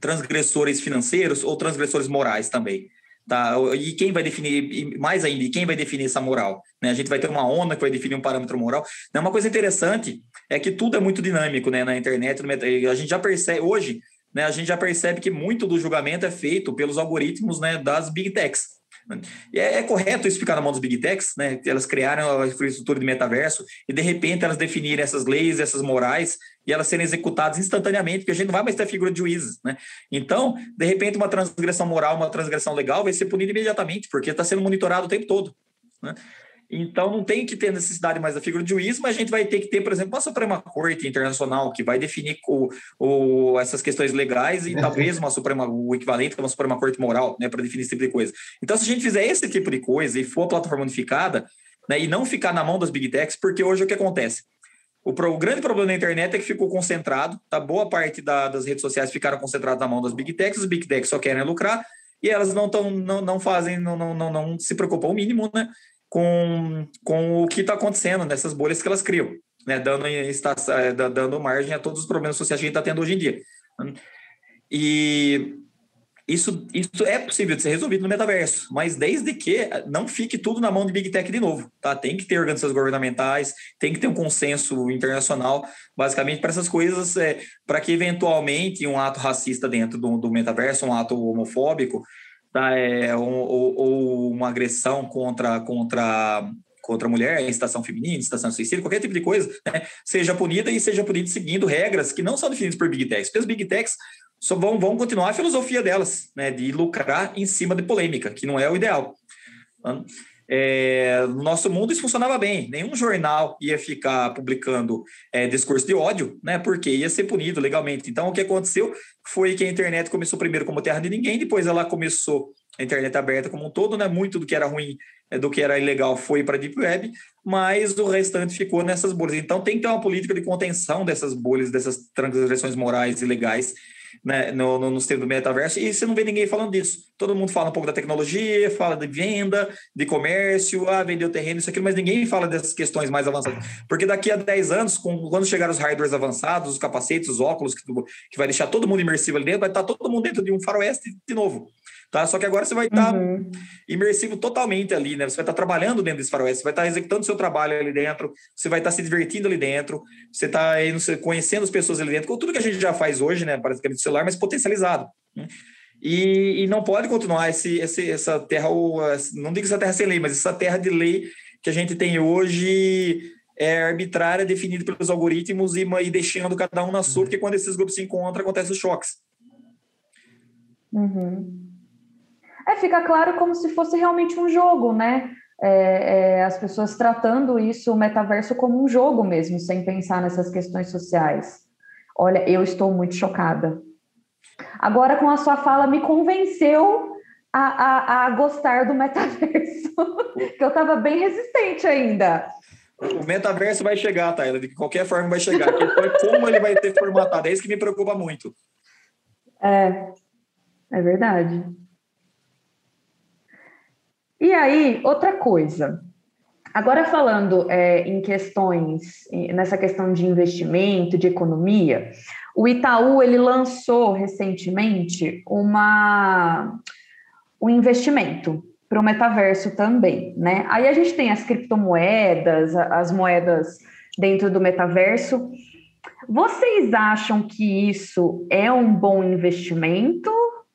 transgressores financeiros ou transgressores morais também? Tá? E quem vai definir, mais ainda, quem vai definir essa moral? Né? A gente vai ter uma onda que vai definir um parâmetro moral. Né? Uma coisa interessante é que tudo é muito dinâmico né? na internet. A gente já percebe, hoje, né? a gente já percebe que muito do julgamento é feito pelos algoritmos né? das big techs. É, é, correto isso ficar na mão dos big techs, né? Elas criaram a infraestrutura de metaverso e de repente elas definirem essas leis, essas morais e elas serem executadas instantaneamente, porque a gente não vai mais ter figura de juízes, né? Então, de repente, uma transgressão moral, uma transgressão legal vai ser punida imediatamente, porque está sendo monitorado o tempo todo, né? Então, não tem que ter necessidade mais da figura de juiz, mas a gente vai ter que ter, por exemplo, uma Suprema Corte Internacional que vai definir o, o, essas questões legais e talvez uma Suprema, o equivalente a uma Suprema Corte Moral, né, para definir esse tipo de coisa. Então, se a gente fizer esse tipo de coisa e for a plataforma unificada, né, e não ficar na mão das big techs, porque hoje o que acontece? O, pro, o, grande problema da internet é que ficou concentrado, tá? Boa parte da, das redes sociais ficaram concentradas na mão das big techs, as big techs só querem lucrar e elas não tão, não, não fazem, não, não, não, não se preocupam o mínimo, né? Com, com o que está acontecendo nessas bolhas que elas criam, né? dando, está, é, dando margem a todos os problemas sociais que a gente está tendo hoje em dia. E isso, isso é possível de ser resolvido no metaverso, mas desde que não fique tudo na mão de Big Tech de novo, tá? Tem que ter organizações governamentais, tem que ter um consenso internacional, basicamente para essas coisas, é, para que eventualmente um ato racista dentro do, do metaverso, um ato homofóbico, tá? é, ou, ou, uma agressão contra, contra, contra a mulher, estação feminina, estação suicídio, qualquer tipo de coisa, né? seja punida e seja punida seguindo regras que não são definidas por Big Techs. Porque as Big Techs só vão, vão continuar a filosofia delas, né? de lucrar em cima de polêmica, que não é o ideal. É, no nosso mundo isso funcionava bem. Nenhum jornal ia ficar publicando é, discurso de ódio, né? Porque ia ser punido legalmente. Então, o que aconteceu foi que a internet começou primeiro como terra de ninguém, depois ela começou a internet aberta como um todo, né? Muito do que era ruim, é, do que era ilegal foi para a Deep Web, mas o restante ficou nessas bolhas. Então, tem que ter uma política de contenção dessas bolhas, dessas transgressões morais e legais né, no, no, no sistema do metaverso, e você não vê ninguém falando disso. Todo mundo fala um pouco da tecnologia, fala de venda, de comércio, ah, vendeu terreno, isso aqui, mas ninguém fala dessas questões mais avançadas. Porque daqui a 10 anos, com, quando chegar os hardwares avançados, os capacetes, os óculos, que, que vai deixar todo mundo imersivo ali dentro, vai estar todo mundo dentro de um faroeste de novo tá? Só que agora você vai estar tá uhum. imersivo totalmente ali, né? Você vai estar tá trabalhando dentro desse faroeste, você vai estar tá executando seu trabalho ali dentro, você vai estar tá se divertindo ali dentro, você está conhecendo as pessoas ali dentro, com tudo que a gente já faz hoje, né? Praticamente no celular, mas potencializado. Né? E, e, não pode continuar esse, esse, essa terra, não digo essa terra sem lei, mas essa terra de lei que a gente tem hoje é arbitrária, definida pelos algoritmos e, e deixando cada um na sua, porque quando esses grupos se encontram, acontecem os choques. Uhum. É, fica claro como se fosse realmente um jogo, né? É, é, as pessoas tratando isso, o metaverso, como um jogo mesmo, sem pensar nessas questões sociais. Olha, eu estou muito chocada. Agora, com a sua fala, me convenceu a, a, a gostar do metaverso, que eu estava bem resistente ainda. O metaverso vai chegar, Taylor, de qualquer forma vai chegar. Como ele vai ter formatado, é isso que me preocupa muito. É, é verdade. E aí, outra coisa. Agora falando é, em questões, nessa questão de investimento, de economia, o Itaú ele lançou recentemente uma o investimento para o metaverso também, né? Aí a gente tem as criptomoedas, as moedas dentro do metaverso. Vocês acham que isso é um bom investimento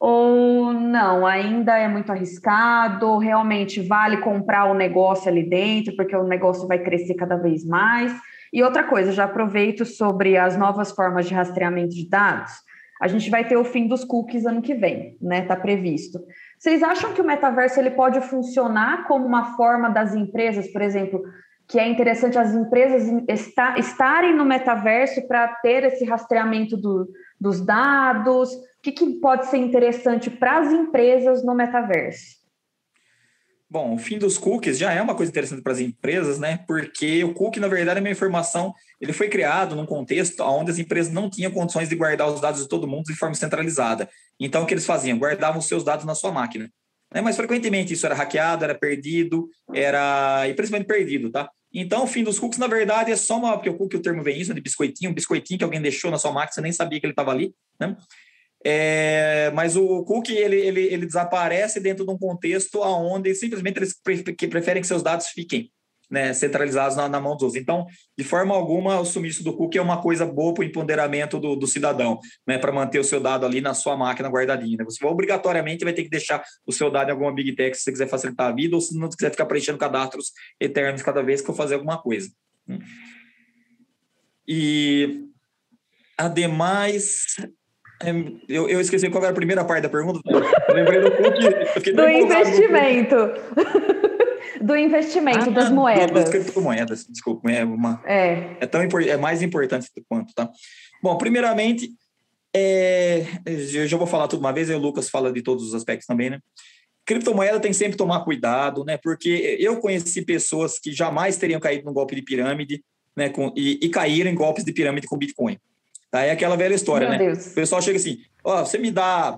ou não? Ainda é muito arriscado? Realmente vale comprar o negócio ali dentro, porque o negócio vai crescer cada vez mais? E outra coisa, já aproveito sobre as novas formas de rastreamento de dados. A gente vai ter o fim dos cookies ano que vem, né? Está previsto. Vocês acham que o metaverso ele pode funcionar como uma forma das empresas, por exemplo, que é interessante as empresas estarem no metaverso para ter esse rastreamento do, dos dados? Que, que pode ser interessante para as empresas no metaverso? Bom, o fim dos cookies já é uma coisa interessante para as empresas, né? Porque o cookie, na verdade, é uma informação, ele foi criado num contexto onde as empresas não tinham condições de guardar os dados de todo mundo de forma centralizada. Então, o que eles faziam? Guardavam os seus dados na sua máquina. Né? Mas, frequentemente, isso era hackeado, era perdido, era... e principalmente perdido, tá? Então, o fim dos cookies, na verdade, é só uma... Porque o cookie, o termo vem isso, de biscoitinho, um biscoitinho que alguém deixou na sua máquina, você nem sabia que ele estava ali, né? É, mas o cookie ele, ele, ele desaparece dentro de um contexto onde simplesmente eles preferem que seus dados fiquem né, centralizados na, na, mão dos outros. Então, de forma alguma, o sumiço do cookie é uma coisa boa para o empoderamento do, do cidadão, né, para manter o seu dado ali na sua máquina guardadinho. Né? Você obrigatoriamente vai ter que deixar o seu dado em alguma Big Tech se você quiser facilitar a vida ou se não quiser ficar preenchendo cadastros eternos cada vez que for fazer alguma coisa. E, ademais, eu, eu esqueci qual era a primeira parte da pergunta. Eu lembrei do cookie. Do investimento. do investimento, ah, das moedas. Das criptomoedas, desculpa. É, uma, é. É, tão, é mais importante quanto, tá? Bom, primeiramente, é, eu já vou falar tudo uma vez, aí o Lucas fala de todos os aspectos também, né? Criptomoeda tem sempre que tomar cuidado, né? Porque eu conheci pessoas que jamais teriam caído num golpe de pirâmide, né? Com, e, e caíram em golpes de pirâmide com Bitcoin. Tá? É aquela velha história, Meu né? Deus. O pessoal chega assim, ó, oh, você me dá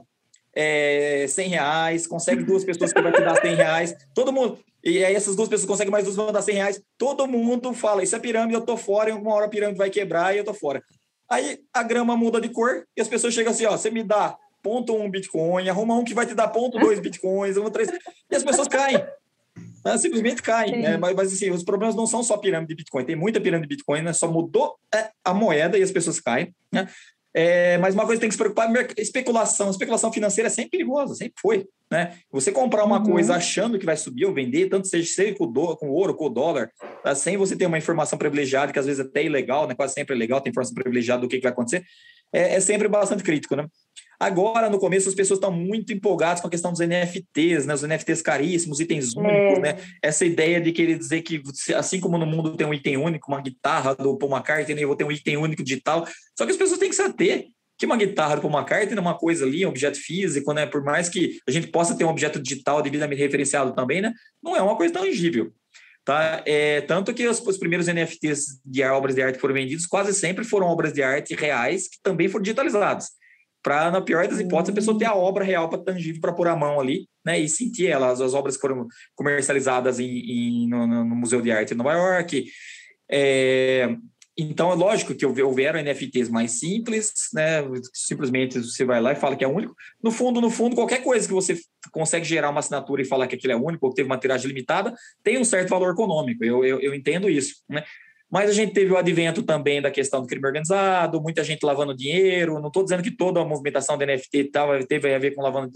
é, 100 reais, consegue duas pessoas que vão te dar 100 reais, todo mundo... E aí essas duas pessoas conseguem mais duas, vão dar 100 reais. Todo mundo fala, isso é pirâmide, eu tô fora, em alguma hora a pirâmide vai quebrar e eu tô fora. Aí a grama muda de cor e as pessoas chegam assim, ó, você me dá ponto um Bitcoin, arruma um que vai te dar ponto dois Bitcoins, um, três... E as pessoas caem. Né? Simplesmente caem. Né? Mas, mas assim, os problemas não são só pirâmide de Bitcoin. Tem muita pirâmide de Bitcoin, né? Só mudou é, a moeda e as pessoas caem. Né? É, mas uma coisa que tem que se preocupar, especulação. Especulação financeira é sempre perigosa, sempre foi. Né? Você comprar uma uhum. coisa achando que vai subir ou vender, tanto seja, seja com, do, com ouro, com dólar, tá? sem você ter uma informação privilegiada, que às vezes até é ilegal, né? quase sempre é legal, tem informação privilegiada do que, que vai acontecer, é, é sempre bastante crítico. Né? Agora, no começo, as pessoas estão muito empolgadas com a questão dos NFTs, né? Os NFTs caríssimos, itens é. únicos, né? Essa ideia de querer dizer que, assim como no mundo tem um item único, uma guitarra do Paul McCartney, eu vou ter um item único digital. Só que as pessoas têm que saber que uma guitarra do Paul McCartney é uma coisa ali, um objeto físico, né? Por mais que a gente possa ter um objeto digital devidamente referenciado também, né? Não é uma coisa tangível. Tá? É, tanto que os, os, primeiros NFTs de obras de arte foram vendidos quase sempre foram obras de arte reais que também foram digitalizadas para, na pior das hipóteses, a pessoa ter a obra real para tangível para pôr a mão ali, né, e sentir ela. As, as obras que foram comercializadas em, em no, no, Museu de Arte de Nova York. É, então, é lógico que houveram NFTs mais simples, né? Simplesmente você vai lá e fala que é único. No fundo, no fundo, qualquer coisa que você consegue gerar uma assinatura e falar que aquilo é único ou que teve uma tiragem limitada, tem um certo valor econômico. Eu, eu, eu entendo isso, né? Mas a gente teve o advento também da questão do crime organizado, muita gente lavando dinheiro. Não estou dizendo que toda a movimentação da NFT tal, teve a ver com, lavando,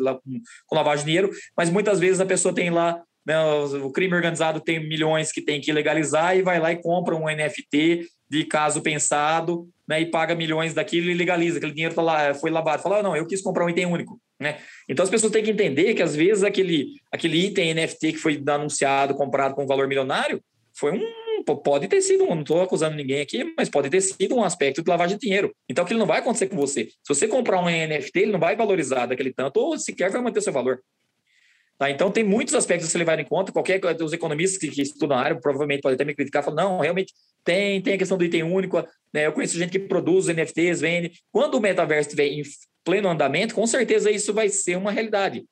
com lavagem de dinheiro, mas muitas vezes a pessoa tem lá, né, o crime organizado tem milhões que tem que legalizar e vai lá e compra um NFT de caso pensado né, e paga milhões daquilo e legaliza. Aquele dinheiro tá lá, foi lavado. Fala, ah, não, eu quis comprar um item único. Né? Então as pessoas têm que entender que às vezes aquele, aquele item NFT que foi anunciado, comprado com um valor milionário, foi um pode ter sido, não estou acusando ninguém aqui, mas pode ter sido um aspecto de lavagem de dinheiro. Então, aquilo não vai acontecer com você. Se você comprar um NFT, ele não vai valorizar daquele tanto, ou sequer vai manter seu valor. Tá? Então, tem muitos aspectos a ser levado em conta. Qualquer os economistas que, que estudam a área provavelmente podem até me criticar, falam, não, realmente tem, tem a questão do item único. Né? Eu conheço gente que produz NFTs, vende. Quando o metaverso estiver em pleno andamento, com certeza isso vai ser uma realidade.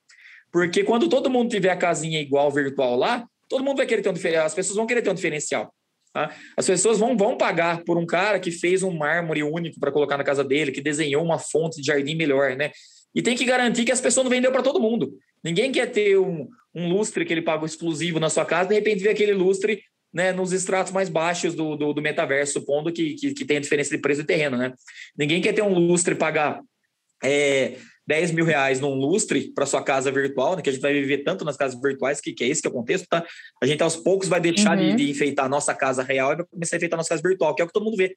Porque quando todo mundo tiver a casinha igual virtual lá, todo mundo vai querer ter um diferencial, as pessoas vão querer ter um diferencial. Tá? As pessoas vão, vão pagar por um cara que fez um mármore único para colocar na casa dele, que desenhou uma fonte de jardim melhor, né? E tem que garantir que as pessoas não vendeu para todo mundo. Ninguém quer ter um, um lustre que ele paga exclusivo na sua casa, de repente vê aquele lustre né, nos estratos mais baixos do, do, do metaverso, supondo que, que, que tem a diferença de preço de terreno, né? Ninguém quer ter um lustre pagar é, 10 mil reais num lustre para sua casa virtual, né, que a gente vai viver tanto nas casas virtuais, que, que é esse que é o contexto, tá? A gente aos poucos vai deixar uhum. de, de, enfeitar a nossa casa real e vai começar a enfeitar a nossa casa virtual, que é o que todo mundo vê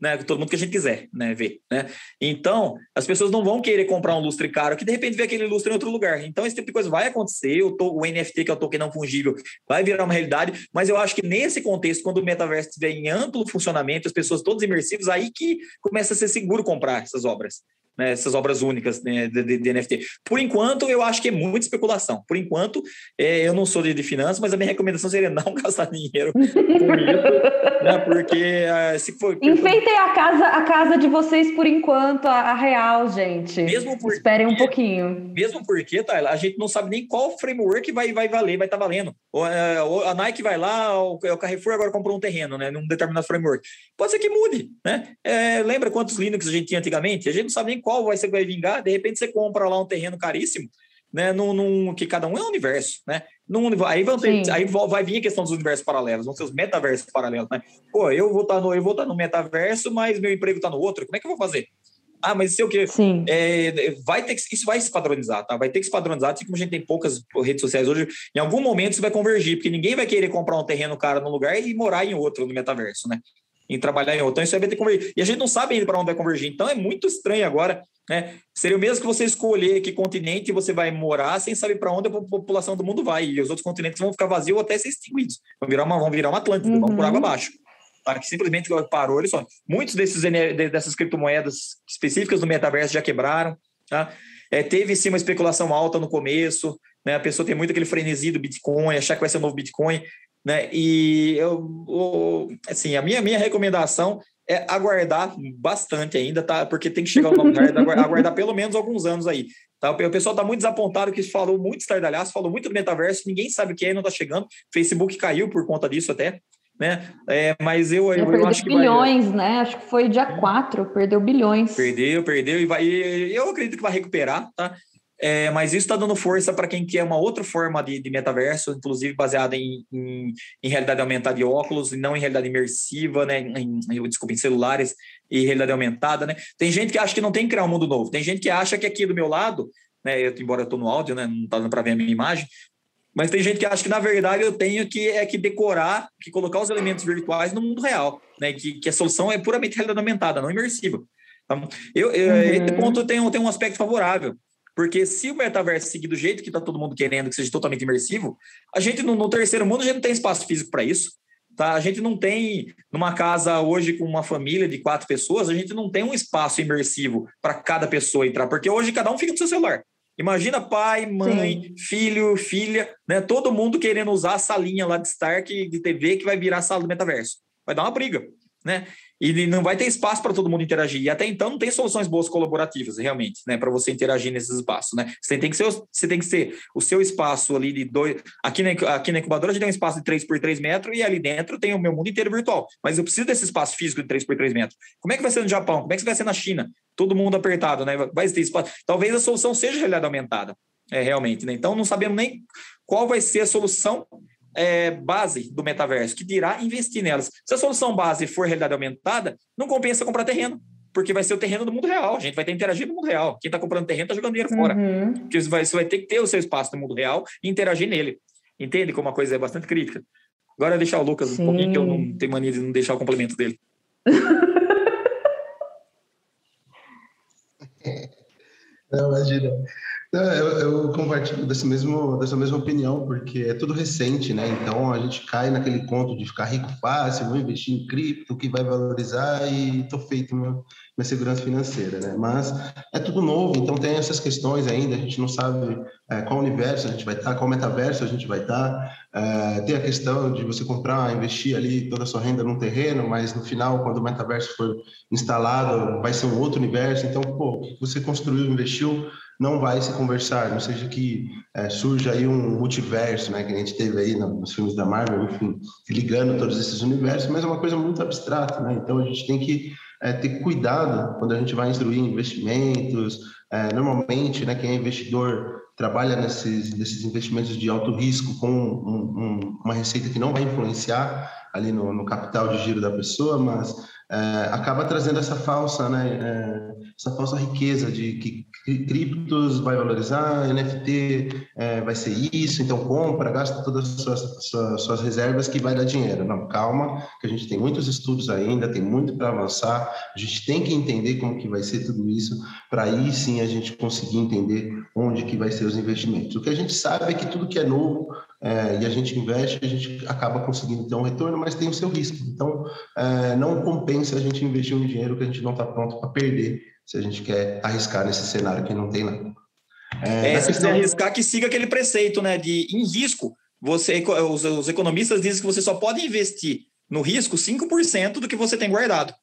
né? Todo mundo que a gente quiser, né? Ver, né? Então, as pessoas não vão querer comprar um lustre caro que de repente vê aquele lustre em outro lugar. Então, esse tipo de coisa vai acontecer. O, to, o NFT, que é o token não fungível, vai virar uma realidade. Mas eu acho que nesse contexto, quando o metaverso estiver em amplo funcionamento, as pessoas todas imersivas, aí que começa a ser seguro comprar essas obras né, essas obras únicas né, de, de, de, NFT. Por enquanto, eu acho que é muita especulação. Por enquanto, é, eu não sou de, de finanças, mas a minha recomendação seria não gastar dinheiro com isso, né, porque uh, se for... Enfeitem a casa, a casa de vocês por enquanto, a, a real, gente. Mesmo porque, Esperem um pouquinho. Mesmo porque, tá, a gente não sabe nem qual framework vai, vai valer, vai estar tá valendo. Ou, uh, a Nike vai lá, o, o Carrefour agora comprou um terreno, né, num determinado framework. Pode ser que mude, né? É, lembra quantos Linux a gente tinha antigamente? A gente não sabe nem qual vai ser vai vingar, de repente você compra lá um terreno caríssimo, né, num, num, que cada um é um universo, né? Num, aí, vão ter, aí vai vir a questão dos universos paralelos, vão ser os metaversos paralelos, né? Pô, eu vou estar tá no, eu vou estar tá no metaverso, mas meu emprego está no outro, como é que eu vou fazer? Ah, mas isso é o quê? Sim. É, vai ter que, isso vai se padronizar, tá? Vai ter que se padronizar, assim como a gente tem poucas redes sociais hoje, em algum momento isso vai convergir, porque ninguém vai querer comprar um terreno cara num lugar e morar em outro no metaverso, né? Em trabalhar em outro. Então isso vai ter que convergir. E a gente não sabe ainda para onde vai convergir. Então é muito estranho agora né? Seria o mesmo que você escolher que continente você vai morar sem saber para onde a população do mundo vai. E os outros continentes vão ficar vazios até ser extinguidos. Vão virar uma, vão virar uma Atlântida, uhum. vão por água uhum. abaixo. Tá? Que simplesmente parou, olha só. Muitos desses, dessas criptomoedas específicas do metaverso já quebraram. Tá? É, teve sim uma especulação alta no começo, né? A pessoa tem muito aquele frenesi do Bitcoin, achar que vai ser o novo Bitcoin, né? E eu, assim, a minha, minha recomendação é aguardar bastante ainda, tá? Porque tem que chegar ao lugar, aguardar pelo menos alguns anos aí. Tá? O pessoal está muito desapontado que falou muito estardalhaço, falou muito do metaverso, ninguém sabe o que é, não está chegando. Facebook caiu por conta disso até. Né? É, mas eu, eu, eu acho que bilhões, vai... né? Acho que foi dia 4, perdeu bilhões. Perdeu, perdeu e vai. Eu acredito que vai recuperar, tá? É, mas isso está dando força para quem quer uma outra forma de, de metaverso, inclusive baseada em, em, em, realidade aumentada de óculos, e não em realidade imersiva, né? Em, em, desculpa, em celulares e realidade aumentada, né? Tem gente que acha que não tem que criar um mundo novo. Tem gente que acha que aqui do meu lado, né? Eu, embora eu estou no áudio, né? Não está dando para ver a minha imagem, mas tem gente que acha que na verdade eu tenho que é que decorar, que colocar os elementos virtuais no mundo real, né? Que, que a solução é puramente realidade aumentada, não imersiva. Então, eu, eu uhum. esse ponto tem, tem um aspecto favorável. Porque se o metaverso seguir do jeito que está todo mundo querendo, que seja totalmente imersivo, a gente no, no terceiro mundo a gente não tem espaço físico para isso. Tá? A gente não tem, numa casa hoje com uma família de quatro pessoas, a gente não tem um espaço imersivo para cada pessoa entrar, porque hoje cada um fica no seu celular. Imagina pai, mãe, Sim. filho, filha, né? Todo mundo querendo usar a salinha lá de Stark de TV que vai virar a sala do metaverso. Vai dar uma briga, né? E não vai ter espaço para todo mundo interagir. E até então não tem soluções boas colaborativas, realmente, né, para você interagir nesses espaços, né? Você tem que ser, você tem que ser o seu espaço ali de dois. Aqui na, aqui na incubadora a gente tem um espaço de 3 por 3 metros e ali dentro tem o meu mundo inteiro virtual. Mas eu preciso desse espaço físico de 3 por 3 metros. Como é que vai ser no Japão? Como é que vai ser na China? Todo mundo apertado, né? Vai ter espaço. Talvez a solução seja realidade aumentada, é, realmente, né? Então não sabemos nem qual vai ser a solução é, base do metaverso, que dirá investir nelas. Se a solução base for realidade aumentada, não compensa comprar terreno, porque vai ser o terreno do mundo real. A gente vai ter interagido no mundo real. Quem está comprando terreno está jogando dinheiro fora. Uhum. Porque você vai, você vai ter que ter o seu espaço no mundo real e interagir nele. Entende como a coisa é bastante crítica? Agora deixar o Lucas Sim. um pouquinho, que eu não tenho mania de não deixar o complemento dele. não, imagina. Eu, eu, compartilho desse mesmo, dessa mesma opinião, porque é tudo recente, né? Então a gente cai naquele conto de ficar rico fácil, vou investir em cripto, que vai valorizar e tô feito minha, minha segurança financeira, né? Mas é tudo novo, então tem essas questões ainda, a gente não sabe é, qual universo a gente vai estar, qual metaverso a gente vai estar. É, tem a questão de você comprar, investir ali toda a sua renda num terreno, mas no final, quando o metaverso for instalado, vai ser um outro universo. Então, pô, você construiu, investiu não vai se conversar, não seja que é, surja aí um multiverso, né, que a gente teve aí nos filmes da Marvel, enfim, ligando todos esses universos, mas é uma coisa muito abstrata, né? Então a gente tem que é, ter cuidado quando a gente vai instruir investimentos. É, normalmente, né, quem é investidor trabalha nesses, nesses investimentos de alto risco com um, um, uma receita que não vai influenciar ali no, no capital de giro da pessoa, mas é, acaba trazendo essa falsa, né, é, essa falsa riqueza de que criptos vai valorizar, NFT é, vai ser isso, então compra, gasta todas as suas, suas, suas, reservas que vai dar dinheiro. Não, calma, que a gente tem muitos estudos ainda, tem muito para avançar, a gente tem que entender como que vai ser tudo isso, para aí sim a gente conseguir entender onde que vai ser os investimentos. O que a gente sabe é que tudo que é novo é, e a gente investe, a gente acaba conseguindo ter um retorno, mas tem o seu risco. Então, é, não compensa a gente investir um dinheiro que a gente não está pronto para perder se a gente quer arriscar nesse cenário que não tem nada. É, é se questão... arriscar, que siga aquele preceito, né? De em risco, você, os, os economistas dizem que você só pode investir no risco 5% do que você tem guardado.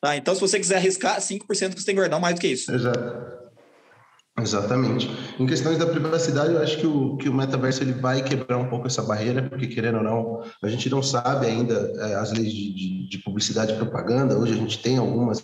Tá? Então, se você quiser arriscar, 5% que você tem que guardar, mais do que isso. Exato. Exatamente. Em questões da privacidade, eu acho que o, que o metaverso ele vai quebrar um pouco essa barreira, porque querendo ou não, a gente não sabe ainda é, as leis de, de, de, publicidade e propaganda. Hoje a gente tem algumas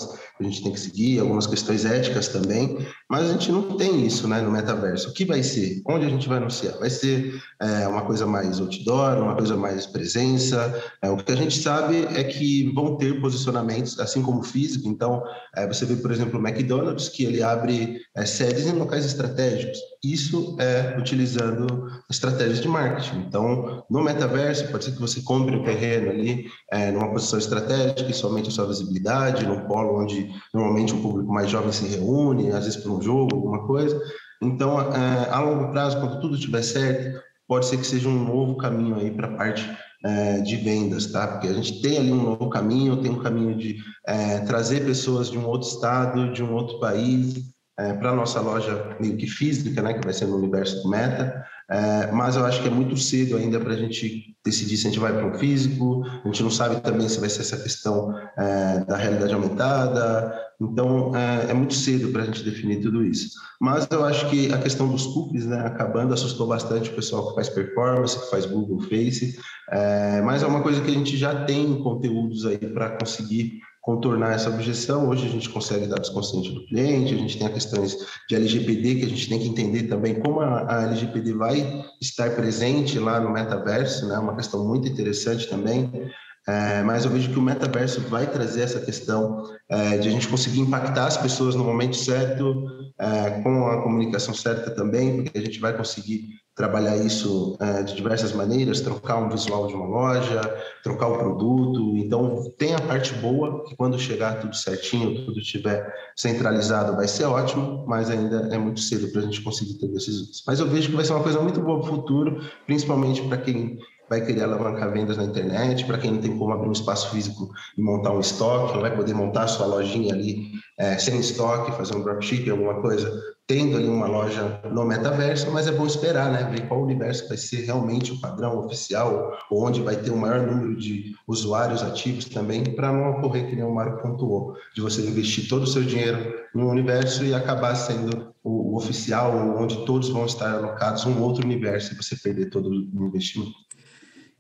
a gente tem que seguir, algumas questões éticas também, mas a gente não tem isso né, no metaverso. O que vai ser? Onde a gente vai anunciar? Vai ser é, uma coisa mais outdoor, uma coisa mais presença? É, o que a gente sabe é que vão ter posicionamentos, assim como físico. Então, é, você vê, por exemplo, o McDonald's, que ele abre é, sedes em locais estratégicos. Isso é utilizando estratégias de marketing. Então, no metaverso, pode ser que você compre um terreno ali é, numa posição estratégica e somente a sua visibilidade, num polo onde normalmente o público mais jovem se reúne, às vezes por um jogo, alguma coisa. Então, é, a longo prazo, quando tudo estiver certo, pode ser que seja um novo caminho aí para a parte é, de vendas, tá? Porque a gente tem ali um novo caminho, tem um caminho de é, trazer pessoas de um outro estado, de um outro país, é, para a nossa loja meio que física, né, que vai ser no universo do Meta, é, mas eu acho que é muito cedo ainda para a gente decidir se a gente vai para o físico, a gente não sabe também se vai ser essa questão é, da realidade aumentada, então é, é muito cedo para a gente definir tudo isso. Mas eu acho que a questão dos cookies, né, acabando, assustou bastante o pessoal que faz performance, que faz Google Face, é, mas é uma coisa que a gente já tem conteúdos aí para conseguir contornar essa objeção. Hoje a gente consegue dados conscientes do cliente, a gente tem questões de LGPD, que a gente tem que entender também como a, LGPD vai estar presente lá no metaverso, né? uma questão muito interessante também. É, mas eu vejo que o metaverso vai trazer essa questão é, de a gente conseguir impactar as pessoas no momento certo, é, com a comunicação certa também, porque a gente vai conseguir trabalhar isso é, de diversas maneiras, trocar um visual de uma loja, trocar o produto. Então, tem a parte boa, que quando chegar tudo certinho, tudo estiver centralizado, vai ser ótimo, mas ainda é muito cedo para a gente conseguir ter decisões. Mas eu vejo que vai ser uma coisa muito boa para o futuro, principalmente para quem vai querer alavancar vendas na internet, para quem não tem como abrir um espaço físico e montar um estoque, vai poder montar sua lojinha ali é, sem estoque, fazer um dropshipping, alguma coisa, tendo ali uma loja no metaverso, mas é bom esperar, né, ver qual universo vai ser realmente o padrão oficial, onde vai ter o maior número de usuários ativos também, para não ocorrer que nem o Mário pontuou, de você investir todo o seu dinheiro um universo e acabar sendo o, oficial, onde todos vão estar alocados, um outro universo, e você perder todo o investimento.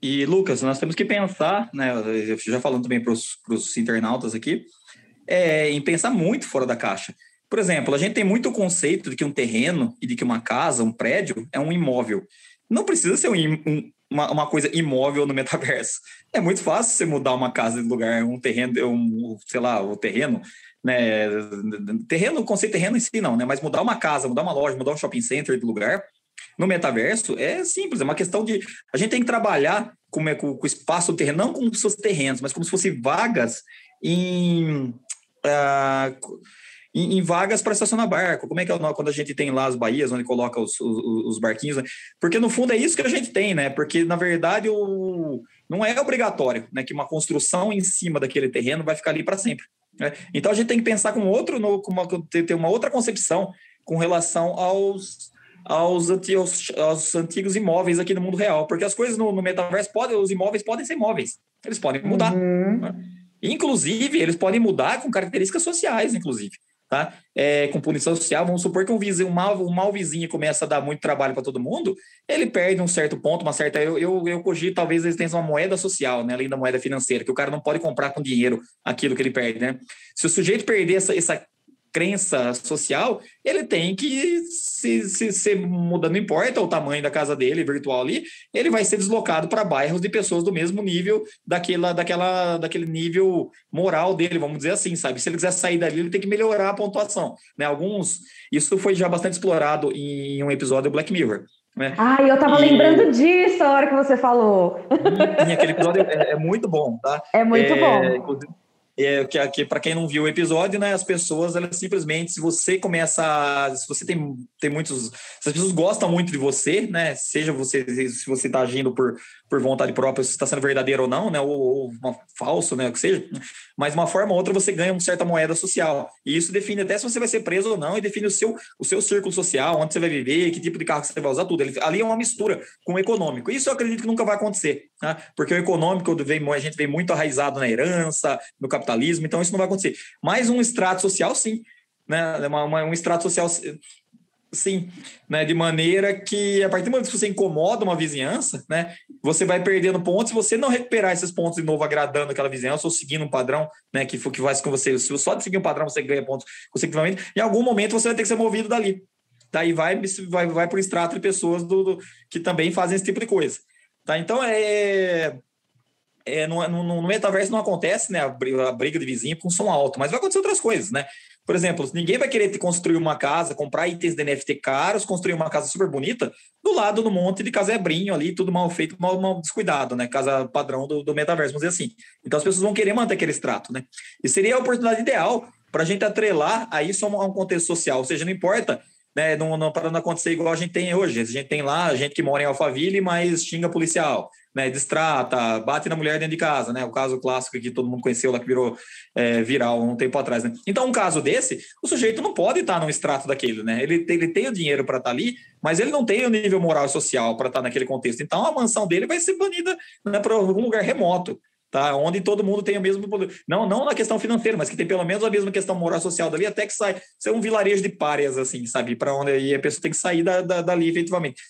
E, Lucas, nós temos que pensar, né, já falando também para os internautas aqui, é, em pensar muito fora da caixa. Por exemplo, a gente tem muito conceito de que um terreno e de que uma casa, um prédio, é um imóvel. Não precisa ser um, um, uma, uma, coisa imóvel no metaverso. É muito fácil você mudar uma casa de lugar, um terreno, um, sei lá, o terreno, né? Terreno, o conceito terreno em si não, né? Mas mudar uma casa, mudar uma loja, mudar um shopping center de lugar, no metaverso é simples, é uma questão de. A gente tem que trabalhar com, com, com o espaço do terreno, não com os seus terrenos, mas como se fossem vagas em. Uh, em, em vagas para estacionar barco. Como é que é quando a gente tem lá as baías, onde coloca os, os, os, barquinhos? Né? Porque no fundo é isso que a gente tem, né? Porque na verdade o, não é obrigatório né, que uma construção em cima daquele terreno vai ficar ali para sempre. Né? Então a gente tem que pensar com outro, no, com uma, ter uma outra concepção com relação aos aos, aos, aos, antigos imóveis aqui no mundo real, porque as coisas no, no metaverso podem, os imóveis podem ser imóveis, eles podem mudar. Uhum. Né? Inclusive, eles podem mudar com características sociais, inclusive. Tá? É, com punição social, vamos supor que um, vizinho, um, mal, um mal vizinho começa a dar muito trabalho para todo mundo, ele perde um certo ponto, uma certa. Eu, eu, eu cogito, talvez eles tenham uma moeda social, né? Além da moeda financeira, que o cara não pode comprar com dinheiro aquilo que ele perde, né? Se o sujeito perder essa, essa crença social, ele tem que se, se, se muda, não importa o tamanho da casa dele, virtual ali, ele vai ser deslocado para bairros de pessoas do mesmo nível daquela, daquela, daquele nível moral dele, vamos dizer assim, sabe? Se ele quiser sair dali, ele tem que melhorar a pontuação, né? Alguns, isso foi já bastante explorado em um episódio do Black Mirror. Né? Ah, eu tava e... lembrando disso a hora que você falou. Sim, aquele episódio é, é muito bom, tá? É muito é, bom é, que, que para quem não viu o episódio, né, as pessoas, elas simplesmente, se você começa, se você tem, tem muitos, se as pessoas gostam muito de você, né, seja você, se você está agindo por, por vontade própria, se está sendo verdadeiro ou não, né, ou, ou uma, falso, né, o que seja, mas uma forma ou outra você ganha uma certa moeda social, e isso define até se você vai ser preso ou não, e define o seu, o seu círculo social, onde você vai viver, que tipo de carro você vai usar, tudo. Ali é uma mistura com o econômico, isso eu acredito que nunca vai acontecer, né, porque o econômico vem, a gente vem muito arraizado na herança, no capital capitalismo, então isso não vai acontecer. Mas um extrato social, sim. Né? Uma, uma, um extrato social, sim. Né? De maneira que, a partir do momento que você incomoda uma vizinhança, né? você vai perdendo pontos. Se você não recuperar esses pontos de novo, agradando aquela vizinhança ou seguindo um padrão né? que, que faz com você, se só de seguir um padrão você ganha pontos consecutivamente, em algum momento você vai ter que ser movido dali. Daí vai, vai, vai para o extrato de pessoas do, do, que também fazem esse tipo de coisa. Tá? Então, é é, no, no, no, metaverso não acontece né, a, briga de vizinho com som alto, mas vai acontecer outras coisas, né? Por exemplo, ninguém vai querer construir uma casa, comprar itens de NFT caros, construir uma casa super bonita do lado do monte de casebrinho ali, tudo mal feito, mal, mal descuidado, né? Casa padrão do, do metaverso, vamos dizer assim. Então as pessoas vão querer manter aquele extrato, né? E seria a oportunidade ideal para a gente atrelar a isso a um contexto social, ou seja, não importa né, não, não, para não acontecer igual a gente tem hoje. A gente tem lá gente que mora em Alphaville, mas xinga policial né, distrata, bate na mulher dentro de casa, né? O caso clássico que todo mundo conheceu lá que virou é, viral um tempo atrás, né? Então, um caso desse, o sujeito não pode estar num extrato daquele, né? Ele, ele tem o dinheiro para estar ali, mas ele não tem o nível moral e social para estar naquele contexto. Então, a mansão dele vai ser banida né, para algum lugar remoto. Tá, onde todo mundo tem o mesmo poder. Não, não na questão financeira, mas que tem pelo menos a mesma questão moral social dali, até que sai ser um vilarejo de párias, assim, sabe? Para onde aí a pessoa tem que sair da, da, dali, efetivamente.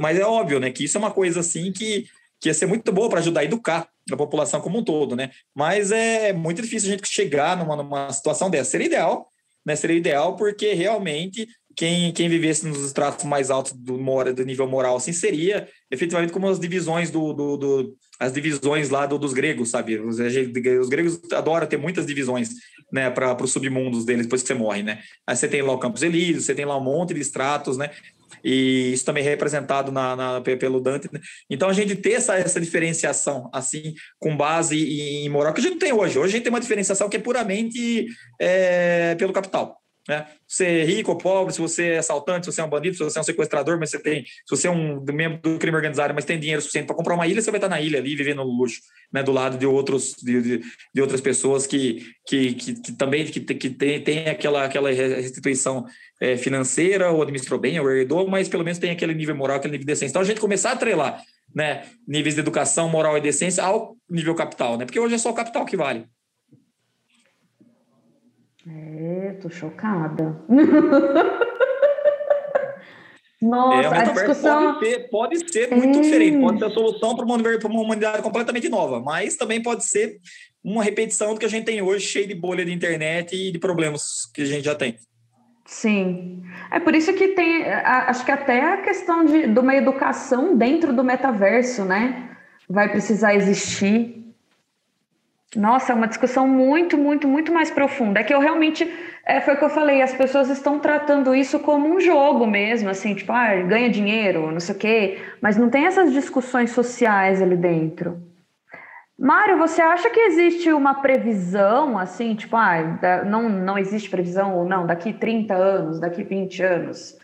Mas é óbvio, né, que isso é uma coisa assim que que ia ser muito boa para ajudar a educar a população como um todo, né? Mas é muito difícil a gente chegar numa, numa situação dessa. Seria ideal, né? Seria ideal porque realmente quem, quem vivesse nos estratos mais altos do, do nível moral assim seria efetivamente como as divisões do, do, do as divisões lá do, dos gregos, sabe? Os, os, gregos adoram ter muitas divisões, né, para os submundos deles depois que você morre, né? Aí você tem lá o Campos Elíseos, você tem lá um monte de estratos, né? E isso também é representado na, na, pelo Dante. Né? Então, a gente ter essa, essa diferenciação, assim, com base em moral, que a gente não tem hoje. Hoje a gente tem uma diferenciação que é puramente é, pelo capital. Né? Você é rico ou pobre, se você é assaltante, se você é um bandido, se você é um sequestrador, mas você tem, se você é um membro do crime organizado, mas tem dinheiro suficiente para comprar uma ilha, você vai estar na ilha ali, vivendo no luxo, né? do lado de outros de, de, de outras pessoas que, que, que, que também que, que tem, tem aquela, aquela restituição é, financeira, ou administrou bem, ou herdou, mas pelo menos tem aquele nível moral, aquele nível de decência. Então a gente começar a atrelar né, níveis de educação, moral e decência ao nível capital, né? Porque hoje é só o capital que vale. É, tô chocada. Nossa, é, a discussão... pode, ser, pode ser muito é. diferente, pode ser a solução para uma, uma humanidade completamente nova, mas também pode ser uma repetição do que a gente tem hoje, cheio de bolha de internet e de problemas que a gente já tem. Sim, é por isso que tem, acho que até a questão de, de uma educação dentro do metaverso, né? Vai precisar existir nossa, é uma discussão muito, muito, muito mais profunda. É que eu realmente, é, foi o que eu falei, as pessoas estão tratando isso como um jogo mesmo, assim, tipo, ah, ganha dinheiro, não sei o quê, mas não tem essas discussões sociais ali dentro. Mário, você acha que existe uma previsão, assim, tipo, ah, não, não existe previsão ou não, daqui 30 anos, daqui 20 anos?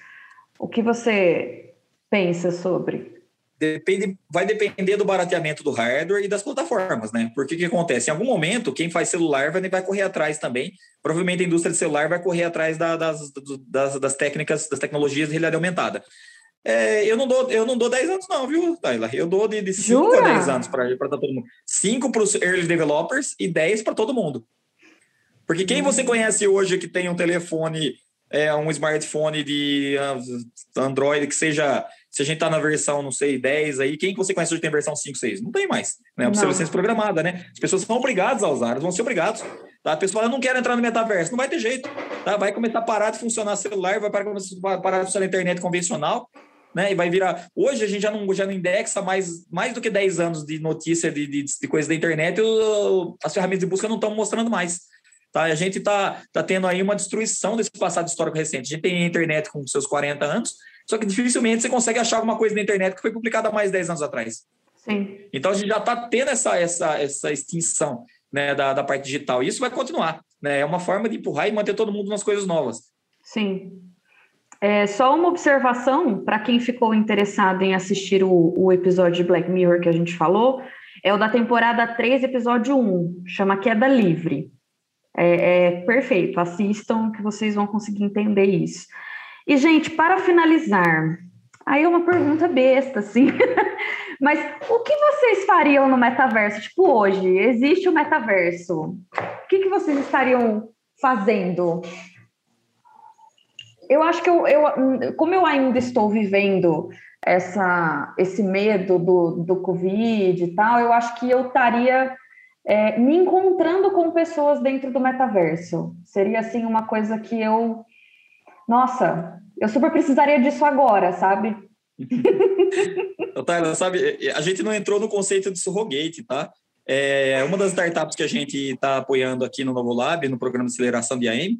O que você pensa sobre? Depende, vai depender do barateamento do hardware e das plataformas, né? Porque o que acontece? Em algum momento, quem faz celular vai, vai correr atrás também. Provavelmente a indústria de celular vai correr atrás da, das, das, das, técnicas, das tecnologias de realidade aumentada. É, eu, não dou, eu não dou 10 anos, não, viu, Taylor? Eu dou de, de 5 a 10 anos para todo mundo. 5 para os early developers e 10 para todo mundo. Porque quem você conhece hoje que tem um telefone, é, um smartphone de uh, Android que seja se a gente está na versão, não sei, 10 aí, quem que você conhece hoje tem versão 5, 6? Não tem mais, né? Obsolescência programada, né? As pessoas são obrigadas a usar, elas vão ser obrigadas. Tá? A pessoa fala, eu não quero entrar no metaverso, não vai ter jeito, tá? Vai começar a parar de funcionar celular, vai parar de funcionar a internet convencional, né? E vai virar. Hoje a gente já não, já não indexa mais, mais do que 10 anos de notícia de, de, de coisa da internet, o, as ferramentas de busca não estão mostrando mais. Tá? A gente está tá tendo aí uma destruição desse passado histórico recente. A gente tem a internet com seus 40 anos, só que dificilmente você consegue achar alguma coisa na internet que foi publicada há mais de 10 anos atrás. Sim. Então a gente já está tendo essa, essa, essa extinção né, da, da parte digital. E isso vai continuar. Né? É uma forma de empurrar e manter todo mundo nas coisas novas. Sim. É, só uma observação para quem ficou interessado em assistir o, o episódio de Black Mirror que a gente falou, é o da temporada 3, episódio 1, chama Queda Livre. É, é perfeito, assistam que vocês vão conseguir entender isso. E, gente, para finalizar, aí é uma pergunta besta, assim, mas o que vocês fariam no metaverso? Tipo, hoje, existe o metaverso. O que, que vocês estariam fazendo? Eu acho que eu, eu, como eu ainda estou vivendo essa, esse medo do, do Covid e tal, eu acho que eu estaria é, me encontrando com pessoas dentro do metaverso. Seria, assim, uma coisa que eu nossa, eu super precisaria disso agora, sabe? Tyler, sabe, a gente não entrou no conceito de surrogate, tá? É uma das startups que a gente está apoiando aqui no Novo Lab, no programa de aceleração de AM,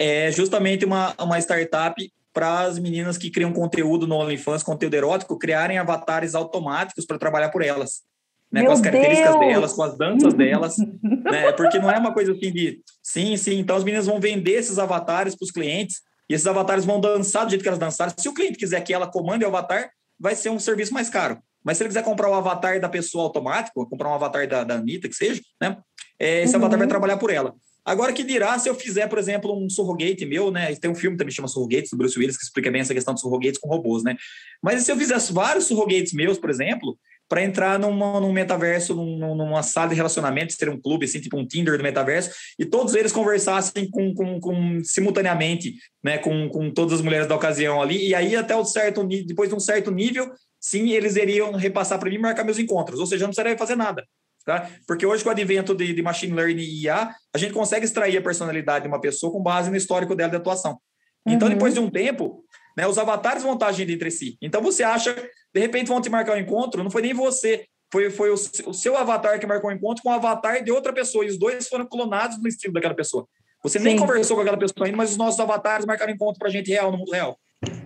é justamente uma, uma startup para as meninas que criam conteúdo no OnlyFans, conteúdo erótico, criarem avatares automáticos para trabalhar por elas. Né, com as características Deus! delas, com as danças delas, né, porque não é uma coisa assim de sim, sim, então as meninas vão vender esses avatares para os clientes e esses avatares vão dançar do jeito que elas dançaram. Se o cliente quiser que ela comande o avatar, vai ser um serviço mais caro. Mas se ele quiser comprar o avatar da pessoa automático, comprar um avatar da, da Anitta, que seja, né? É, esse uhum. avatar vai trabalhar por ela. Agora que dirá se eu fizer, por exemplo, um surrogate meu, né? Tem um filme que também chama Surrogates, do Bruce Willis, que explica bem essa questão de surrogates com robôs, né? Mas se eu fizesse vários surrogates meus, por exemplo, para entrar numa, num metaverso, num, numa sala de relacionamento, ter um clube, assim, tipo um Tinder do metaverso, e todos eles conversassem com, com, com simultaneamente, né, com, com todas as mulheres da ocasião ali, e aí até o certo depois de um certo nível, sim, eles iriam repassar para mim e marcar meus encontros, ou seja, eu não precisaria fazer nada. Tá? Porque hoje, com o advento de, de machine learning e IA, a gente consegue extrair a personalidade de uma pessoa com base no histórico dela de atuação. Então, uhum. depois de um tempo, né, os avatares vão estar agindo entre si. Então, você acha de repente vão te marcar um encontro, não foi nem você, foi, foi o, o seu avatar que marcou o um encontro com o avatar de outra pessoa, e os dois foram clonados no estilo daquela pessoa. Você Sim. nem conversou com aquela pessoa ainda, mas os nossos avatares marcaram encontro para a gente real, no mundo real.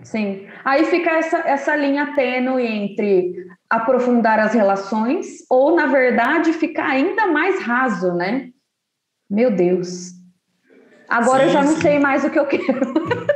Sim. Aí fica essa, essa linha tênue entre aprofundar as relações ou, na verdade, ficar ainda mais raso, né? Meu Deus. Agora sim, eu já não sim. sei mais o que eu quero.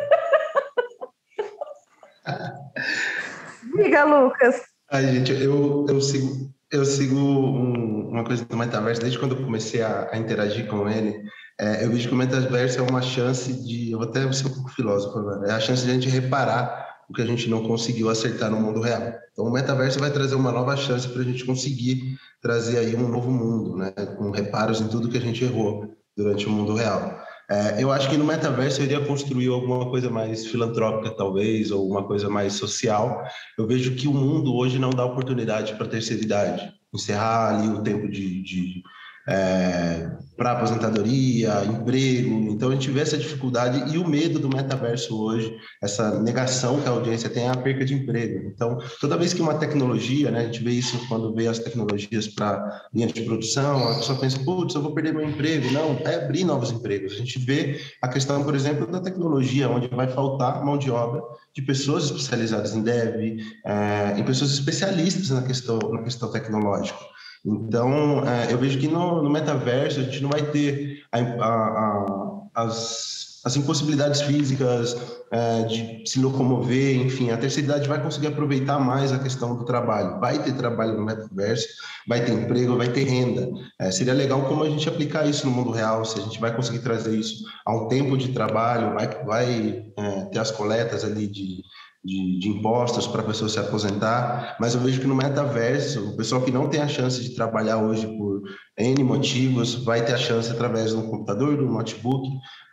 Diga, Lucas. Ai, gente, eu, eu sigo, eu sigo um, uma coisa do metaverso desde quando eu comecei a, a interagir com ele. É, eu vejo que o metaverso é uma chance de. Eu vou até ser um pouco filósofo agora. É a chance de a gente reparar o que a gente não conseguiu acertar no mundo real. Então, o metaverso vai trazer uma nova chance para a gente conseguir trazer aí um novo mundo, né? Com reparos em tudo que a gente errou durante o mundo real. É, eu acho que no metaverso eu iria construir alguma coisa mais filantrópica, talvez, ou uma coisa mais social. Eu vejo que o mundo hoje não dá oportunidade para a terceira idade. Encerrar ali o tempo de, de é, para aposentadoria, emprego. Então a gente vê essa dificuldade e o medo do metaverso hoje, essa negação que a audiência tem é a perca de emprego. Então, toda vez que uma tecnologia, né, a gente vê isso quando vê as tecnologias para linha de produção, a pessoa pensa, putz, eu vou perder meu emprego. Não, é abrir novos empregos. A gente vê a questão, por exemplo, da tecnologia, onde vai faltar mão de obra de pessoas especializadas em dev, é, em pessoas especialistas na questão, na questão tecnológica. Então, é, eu vejo que no, no, metaverso a gente não vai ter a, a, a, as, as impossibilidades físicas é, de se locomover, enfim, a terceira idade vai conseguir aproveitar mais a questão do trabalho. Vai ter trabalho no metaverso, vai ter emprego, vai ter renda. É, seria legal como a gente aplicar isso no mundo real, se a gente vai conseguir trazer isso a um tempo de trabalho, vai, vai é, ter as coletas ali de de, de impostos para a pessoa se aposentar, mas eu vejo que no metaverso, o pessoal que não tem a chance de trabalhar hoje por N motivos, vai ter a chance através do computador, do notebook,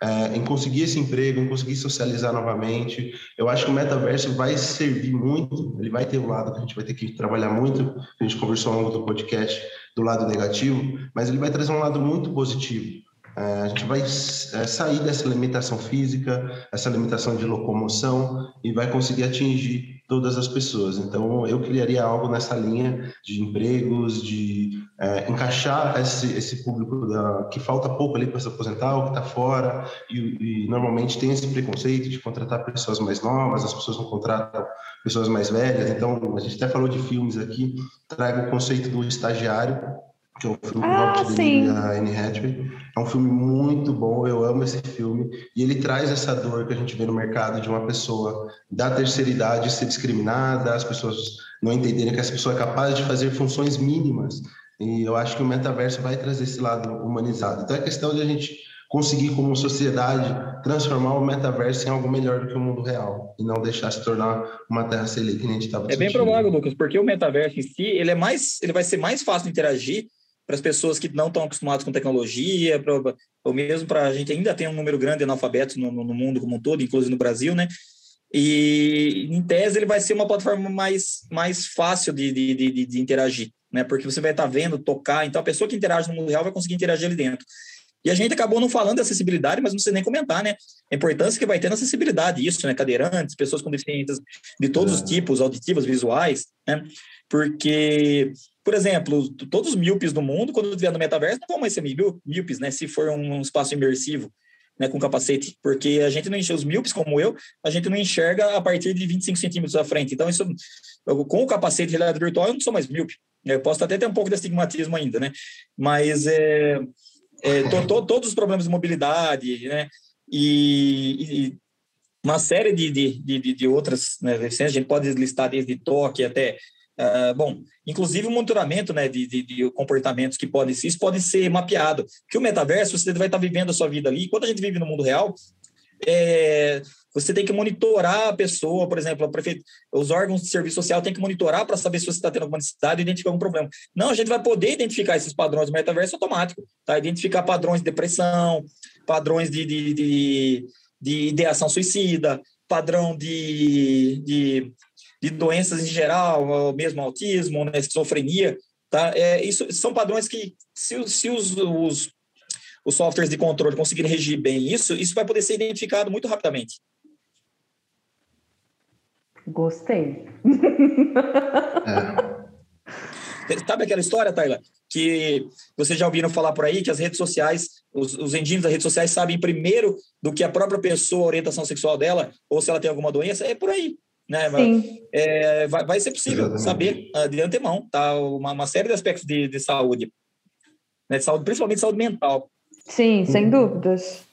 é, em conseguir esse emprego, em conseguir socializar novamente. Eu acho que o metaverso vai servir muito, ele vai ter um lado que a gente vai ter que trabalhar muito, a gente conversou ao longo do podcast, do lado negativo, mas ele vai trazer um lado muito positivo. É, a gente vai é, sair dessa limitação física, essa limitação de locomoção e vai conseguir atingir todas as pessoas. Então, eu criaria algo nessa linha de empregos, de é, encaixar esse, esse público da, que falta pouco ali para se aposentar, ou que está fora, e, e, normalmente tem esse preconceito de contratar pessoas mais novas, as pessoas não contratam pessoas mais velhas. Então, a gente até falou de filmes aqui, trago o conceito do estagiário, que é um filme ah, do Robert e a Anne Hathaway. É um filme muito bom, eu amo esse filme. E ele traz essa dor que a gente vê no mercado de uma pessoa da terceira idade ser discriminada, as pessoas não entenderem que essa pessoa é capaz de fazer funções mínimas. E eu acho que o metaverso vai trazer esse lado humanizado. Então é questão de a gente conseguir, como sociedade, transformar o metaverso em algo melhor do que o mundo real e não deixar se tornar uma terra sem lei que nem a gente estava É bem provável, Lucas, porque o metaverso em si, ele é mais, ele vai ser mais fácil de interagir para as pessoas que não estão acostumadas com tecnologia, pra, ou mesmo para a gente ainda tem um número grande de analfabetos no, no, mundo como um todo, inclusive no Brasil, né? E, em tese, ele vai ser uma plataforma mais, mais fácil de, de, de, de interagir, né? Porque você vai estar tá vendo, tocar, então a pessoa que interage no mundo real vai conseguir interagir ali dentro. E a gente acabou não falando de acessibilidade, mas não precisa nem comentar, né? A importância que vai ter na acessibilidade, isso, né? Cadeirantes, pessoas com deficiências de todos é. os tipos, auditivas, visuais, né? Porque por exemplo, todos os míopes do mundo, quando estiver no metaverso, não vão mais ser míopes, né? Se for um espaço imersivo, né, com capacete, porque a gente não enxerga, os míopes como eu, a gente não enxerga a partir de 25 centímetros à frente. Então, isso, eu, com o capacete de realidade virtual, eu não sou mais míope. Eu posso até ter um pouco de astigmatismo ainda, né? Mas é, é to, to, todos os problemas de mobilidade, né? E, e uma série de, de, de, de outras né, a gente pode listar desde toque até Uh, bom, inclusive o monitoramento né, de, de, de, comportamentos que podem ser, isso pode ser mapeado. Porque o metaverso, você vai estar vivendo a sua vida ali. Quando a gente vive no mundo real, é, você tem que monitorar a pessoa, por exemplo, prefeito, os órgãos de serviço social têm que monitorar para saber se você está tendo alguma necessidade e identificar algum problema. Não, a gente vai poder identificar esses padrões do metaverso automático, tá? Identificar padrões de depressão, padrões de, de, de, de ideação suicida, padrão de, de de doenças em geral, mesmo autismo, né, esquizofrenia, tá? É, isso são padrões que, se, se os, os, os softwares de controle conseguirem regir bem isso, isso vai poder ser identificado muito rapidamente. Gostei. É. Sabe aquela história, Taylor? Que vocês já ouviram falar por aí que as redes sociais, os, os engines das redes sociais sabem primeiro do que a própria pessoa, a orientação sexual dela, ou se ela tem alguma doença, é por aí né? É, vai, vai ser possível Exatamente. saber uh, de antemão, tá? Uma, uma série de aspectos de, de saúde, né? De saúde, principalmente saúde mental. Sim, sem dúvidas.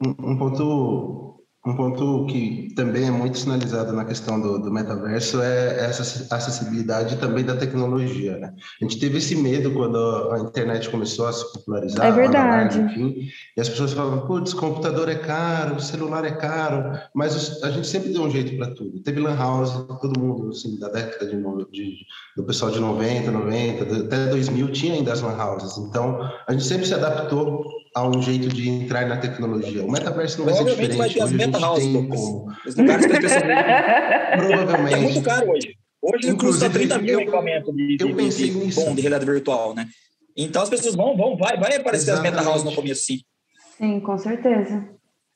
Um, um ponto um ponto que também é muito sinalizado na questão do, do metaverso é essa acessibilidade também da tecnologia. Né? A gente teve esse medo quando a internet começou a se popularizar. É verdade. enfim, e as pessoas falavam, putz, computador é caro, celular é caro, mas a gente sempre deu um jeito para tudo. Teve Lan House, todo mundo, assim, da década de, de, do pessoal de 90, 90, até 2000 tinha ainda as Lan Houses. Então, a gente sempre se adaptou a um jeito de entrar na tecnologia. O metaverso não vai ser diferente. vai ter as meta house, como... os lugares que pessoas... Provavelmente. É muito caro hoje. Hoje Inclusive, custa 30 mil eu, equipamento de, de, de, de, bom, de realidade virtual, né? Então as pessoas vão, vão, vai, vai aparecer Exatamente. as meta house no começo, sim. Sim, com certeza.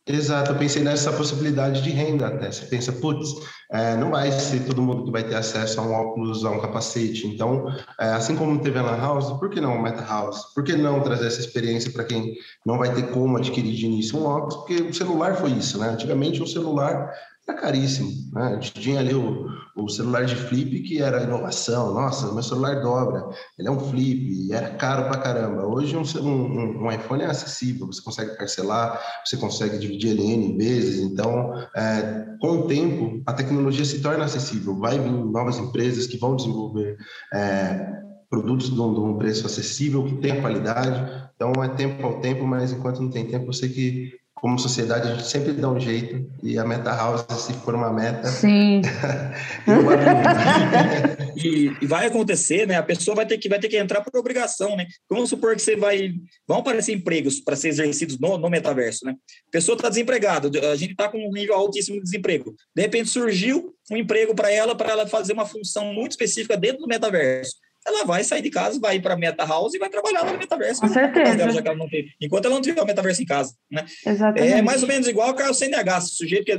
Exato, eu pensei nessa possibilidade de renda até. Você pensa, putz, é, não vai ser todo mundo que vai ter acesso a um óculos, a um capacete. Então, é, assim como teve a Lan House, por que não o Meta House? Por que não trazer essa experiência para quem não vai ter como adquirir de início um óculos? Porque o celular foi isso, né? Antigamente, um celular era caríssimo. Né? A gente tinha ali o, o celular de flip, que era inovação. Nossa, meu celular dobra, ele é um flip, era caro pra caramba. Hoje, um, um, um iPhone é acessível, você consegue parcelar, você consegue dividir ele em vezes. Então, é, com o tempo, a tecnologia se torna acessível. Vai vir novas empresas que vão desenvolver. É, produtos de um, de um preço acessível, que tenha qualidade. Então, é tempo ao tempo, mas enquanto não tem tempo, eu sei que como sociedade, a gente sempre dá um jeito e a meta house, se for uma meta. Sim. e, e, vai acontecer, né? A pessoa vai ter que, vai ter que entrar por obrigação, né? Vamos supor que você vai. Vão aparecer empregos para ser exercidos no, no metaverso, né? A pessoa está desempregada, a gente está com um nível altíssimo de desemprego. De repente surgiu um emprego para ela, para ela fazer uma função muito específica dentro do metaverso ela vai sair de casa, vai para a Meta House e vai trabalhar no metaverso. Com certeza. Dela, ela não tem, enquanto ela não tiver o metaverso em casa. Né? Exatamente. É mais ou menos igual o CNH. Se o sujeito quer,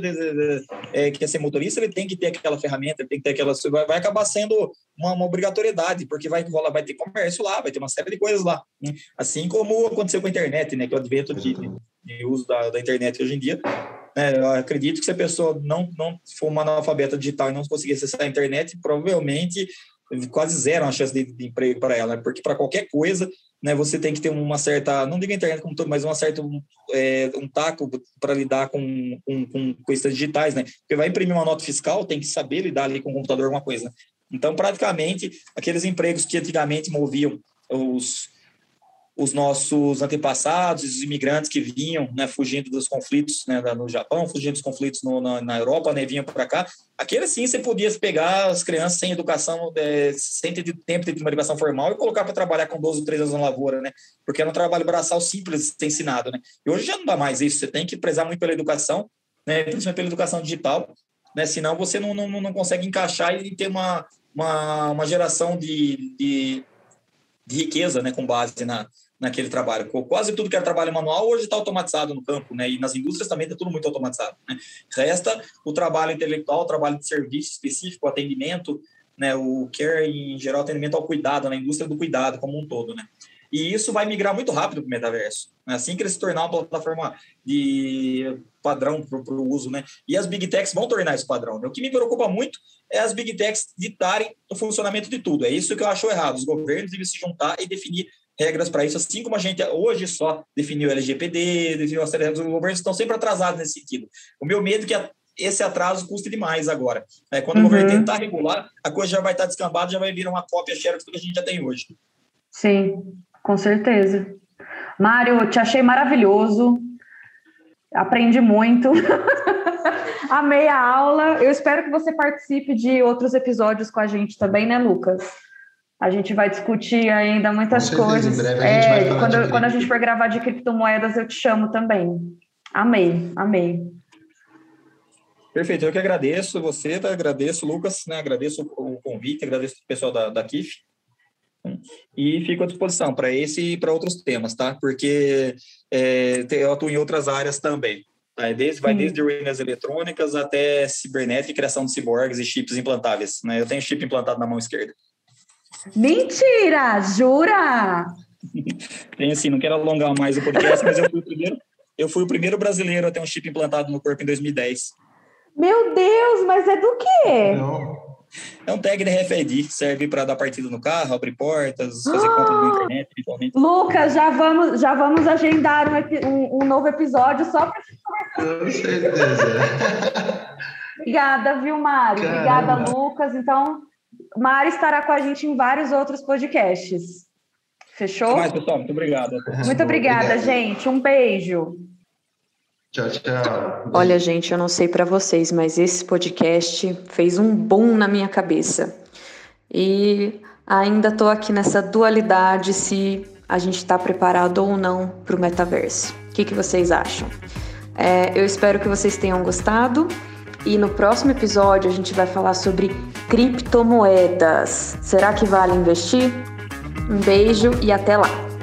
é, quer ser motorista, ele tem que ter aquela ferramenta, ele tem que ter aquela. Vai, vai acabar sendo uma, uma, obrigatoriedade, porque vai rolar, vai ter comércio lá, vai ter uma série de coisas lá. Né? Assim como aconteceu com a internet, né? Que é o advento de, de uso da, da internet hoje em dia. É, eu acredito que se a pessoa não, não for uma analfabeta digital e não conseguir acessar a internet, provavelmente quase zero a chance de, de emprego para ela, né? porque para qualquer coisa, né, você tem que ter uma certa, não digo internet como todo, mas uma certa, um, é, um taco para lidar com, com, com, coisas digitais, né? Porque vai imprimir uma nota fiscal, tem que saber lidar ali com o computador alguma coisa. Então, praticamente, aqueles empregos que antigamente moviam os, os nossos antepassados, os imigrantes que vinham, né, fugindo dos conflitos né, no Japão, fugindo dos conflitos no, na, na, Europa, né, vinham para cá. Aquele sim, você podia pegar as crianças sem educação, é, sem ter tempo de uma educação formal e colocar para trabalhar com 12 ou 13 anos na lavoura, né? Porque era um trabalho braçal simples ser ensinado, né? E hoje já não dá mais isso, você tem que prezar muito pela educação, né, principalmente pela educação digital, né? Senão você não, não, não consegue encaixar e ter uma, uma, uma geração de, de, de riqueza, né, com base na, naquele trabalho. Quase tudo que era trabalho manual hoje está automatizado no campo, né? E nas indústrias também está tudo muito automatizado. Né? Resta o trabalho intelectual, o trabalho de serviço específico, o atendimento, né? O care em geral, atendimento ao cuidado, na indústria do cuidado como um todo, né? E isso vai migrar muito rápido para o metaverso. Né? Assim que ele se tornar uma plataforma de padrão para o uso, né? E as big techs vão tornar isso padrão. Né? O que me preocupa muito é as big techs ditarem o funcionamento de tudo. É isso que eu acho errado. Os governos devem se juntar e definir regras para isso, assim como a gente hoje só definiu o LGPD, definiu as regras, os governos estão sempre atrasados nesse sentido. O meu medo é que esse atraso custe demais agora. É, quando uhum. o governo tentar regular, a coisa já vai estar descambada, já vai vir uma cópia xerox do que a gente já tem hoje. Sim, com certeza. Mário, te achei maravilhoso. Aprendi muito. Amei a aula. Eu espero que você participe de outros episódios com a gente também, né, Lucas? A gente vai discutir ainda muitas certeza, coisas. É, quando, quando a gente for gravar de criptomoedas, eu te chamo também. Amei, amei. Perfeito, eu que agradeço você, tá? agradeço Lucas, né? agradeço o convite, agradeço o pessoal da, da KIF e fico à disposição para esse e para outros temas, tá? Porque é, eu atuo em outras áreas também. Tá? Desde, vai desde ruínas eletrônicas até cibernética, criação de ciborgues e chips implantáveis. Né? Eu tenho chip implantado na mão esquerda. Mentira! Jura? Tem assim, não quero alongar mais o podcast, mas eu fui o primeiro, eu fui o primeiro brasileiro a ter um chip implantado no corpo em 2010. Meu Deus, mas é do quê? Não. É um tag de RFID, serve para dar partida no carro, abrir portas, fazer ah, conta na internet, principalmente. Lucas, já vamos, já vamos agendar um, um, um novo episódio só para Com certeza. Obrigada, viu, Mário? Caramba. Obrigada, Lucas. Então, Mari estará com a gente em vários outros podcasts. Fechou? Mais, pessoal. Muito obrigado. Muito obrigada, Obrigado. gente. Um beijo. Tchau, tchau. Olha, gente, eu não sei para vocês, mas esse podcast fez um boom na minha cabeça. E ainda estou aqui nessa dualidade se a gente está preparado ou não para o metaverso. O que, que vocês acham? É, eu espero que vocês tenham gostado. E no próximo episódio a gente vai falar sobre criptomoedas. Será que vale investir? Um beijo e até lá!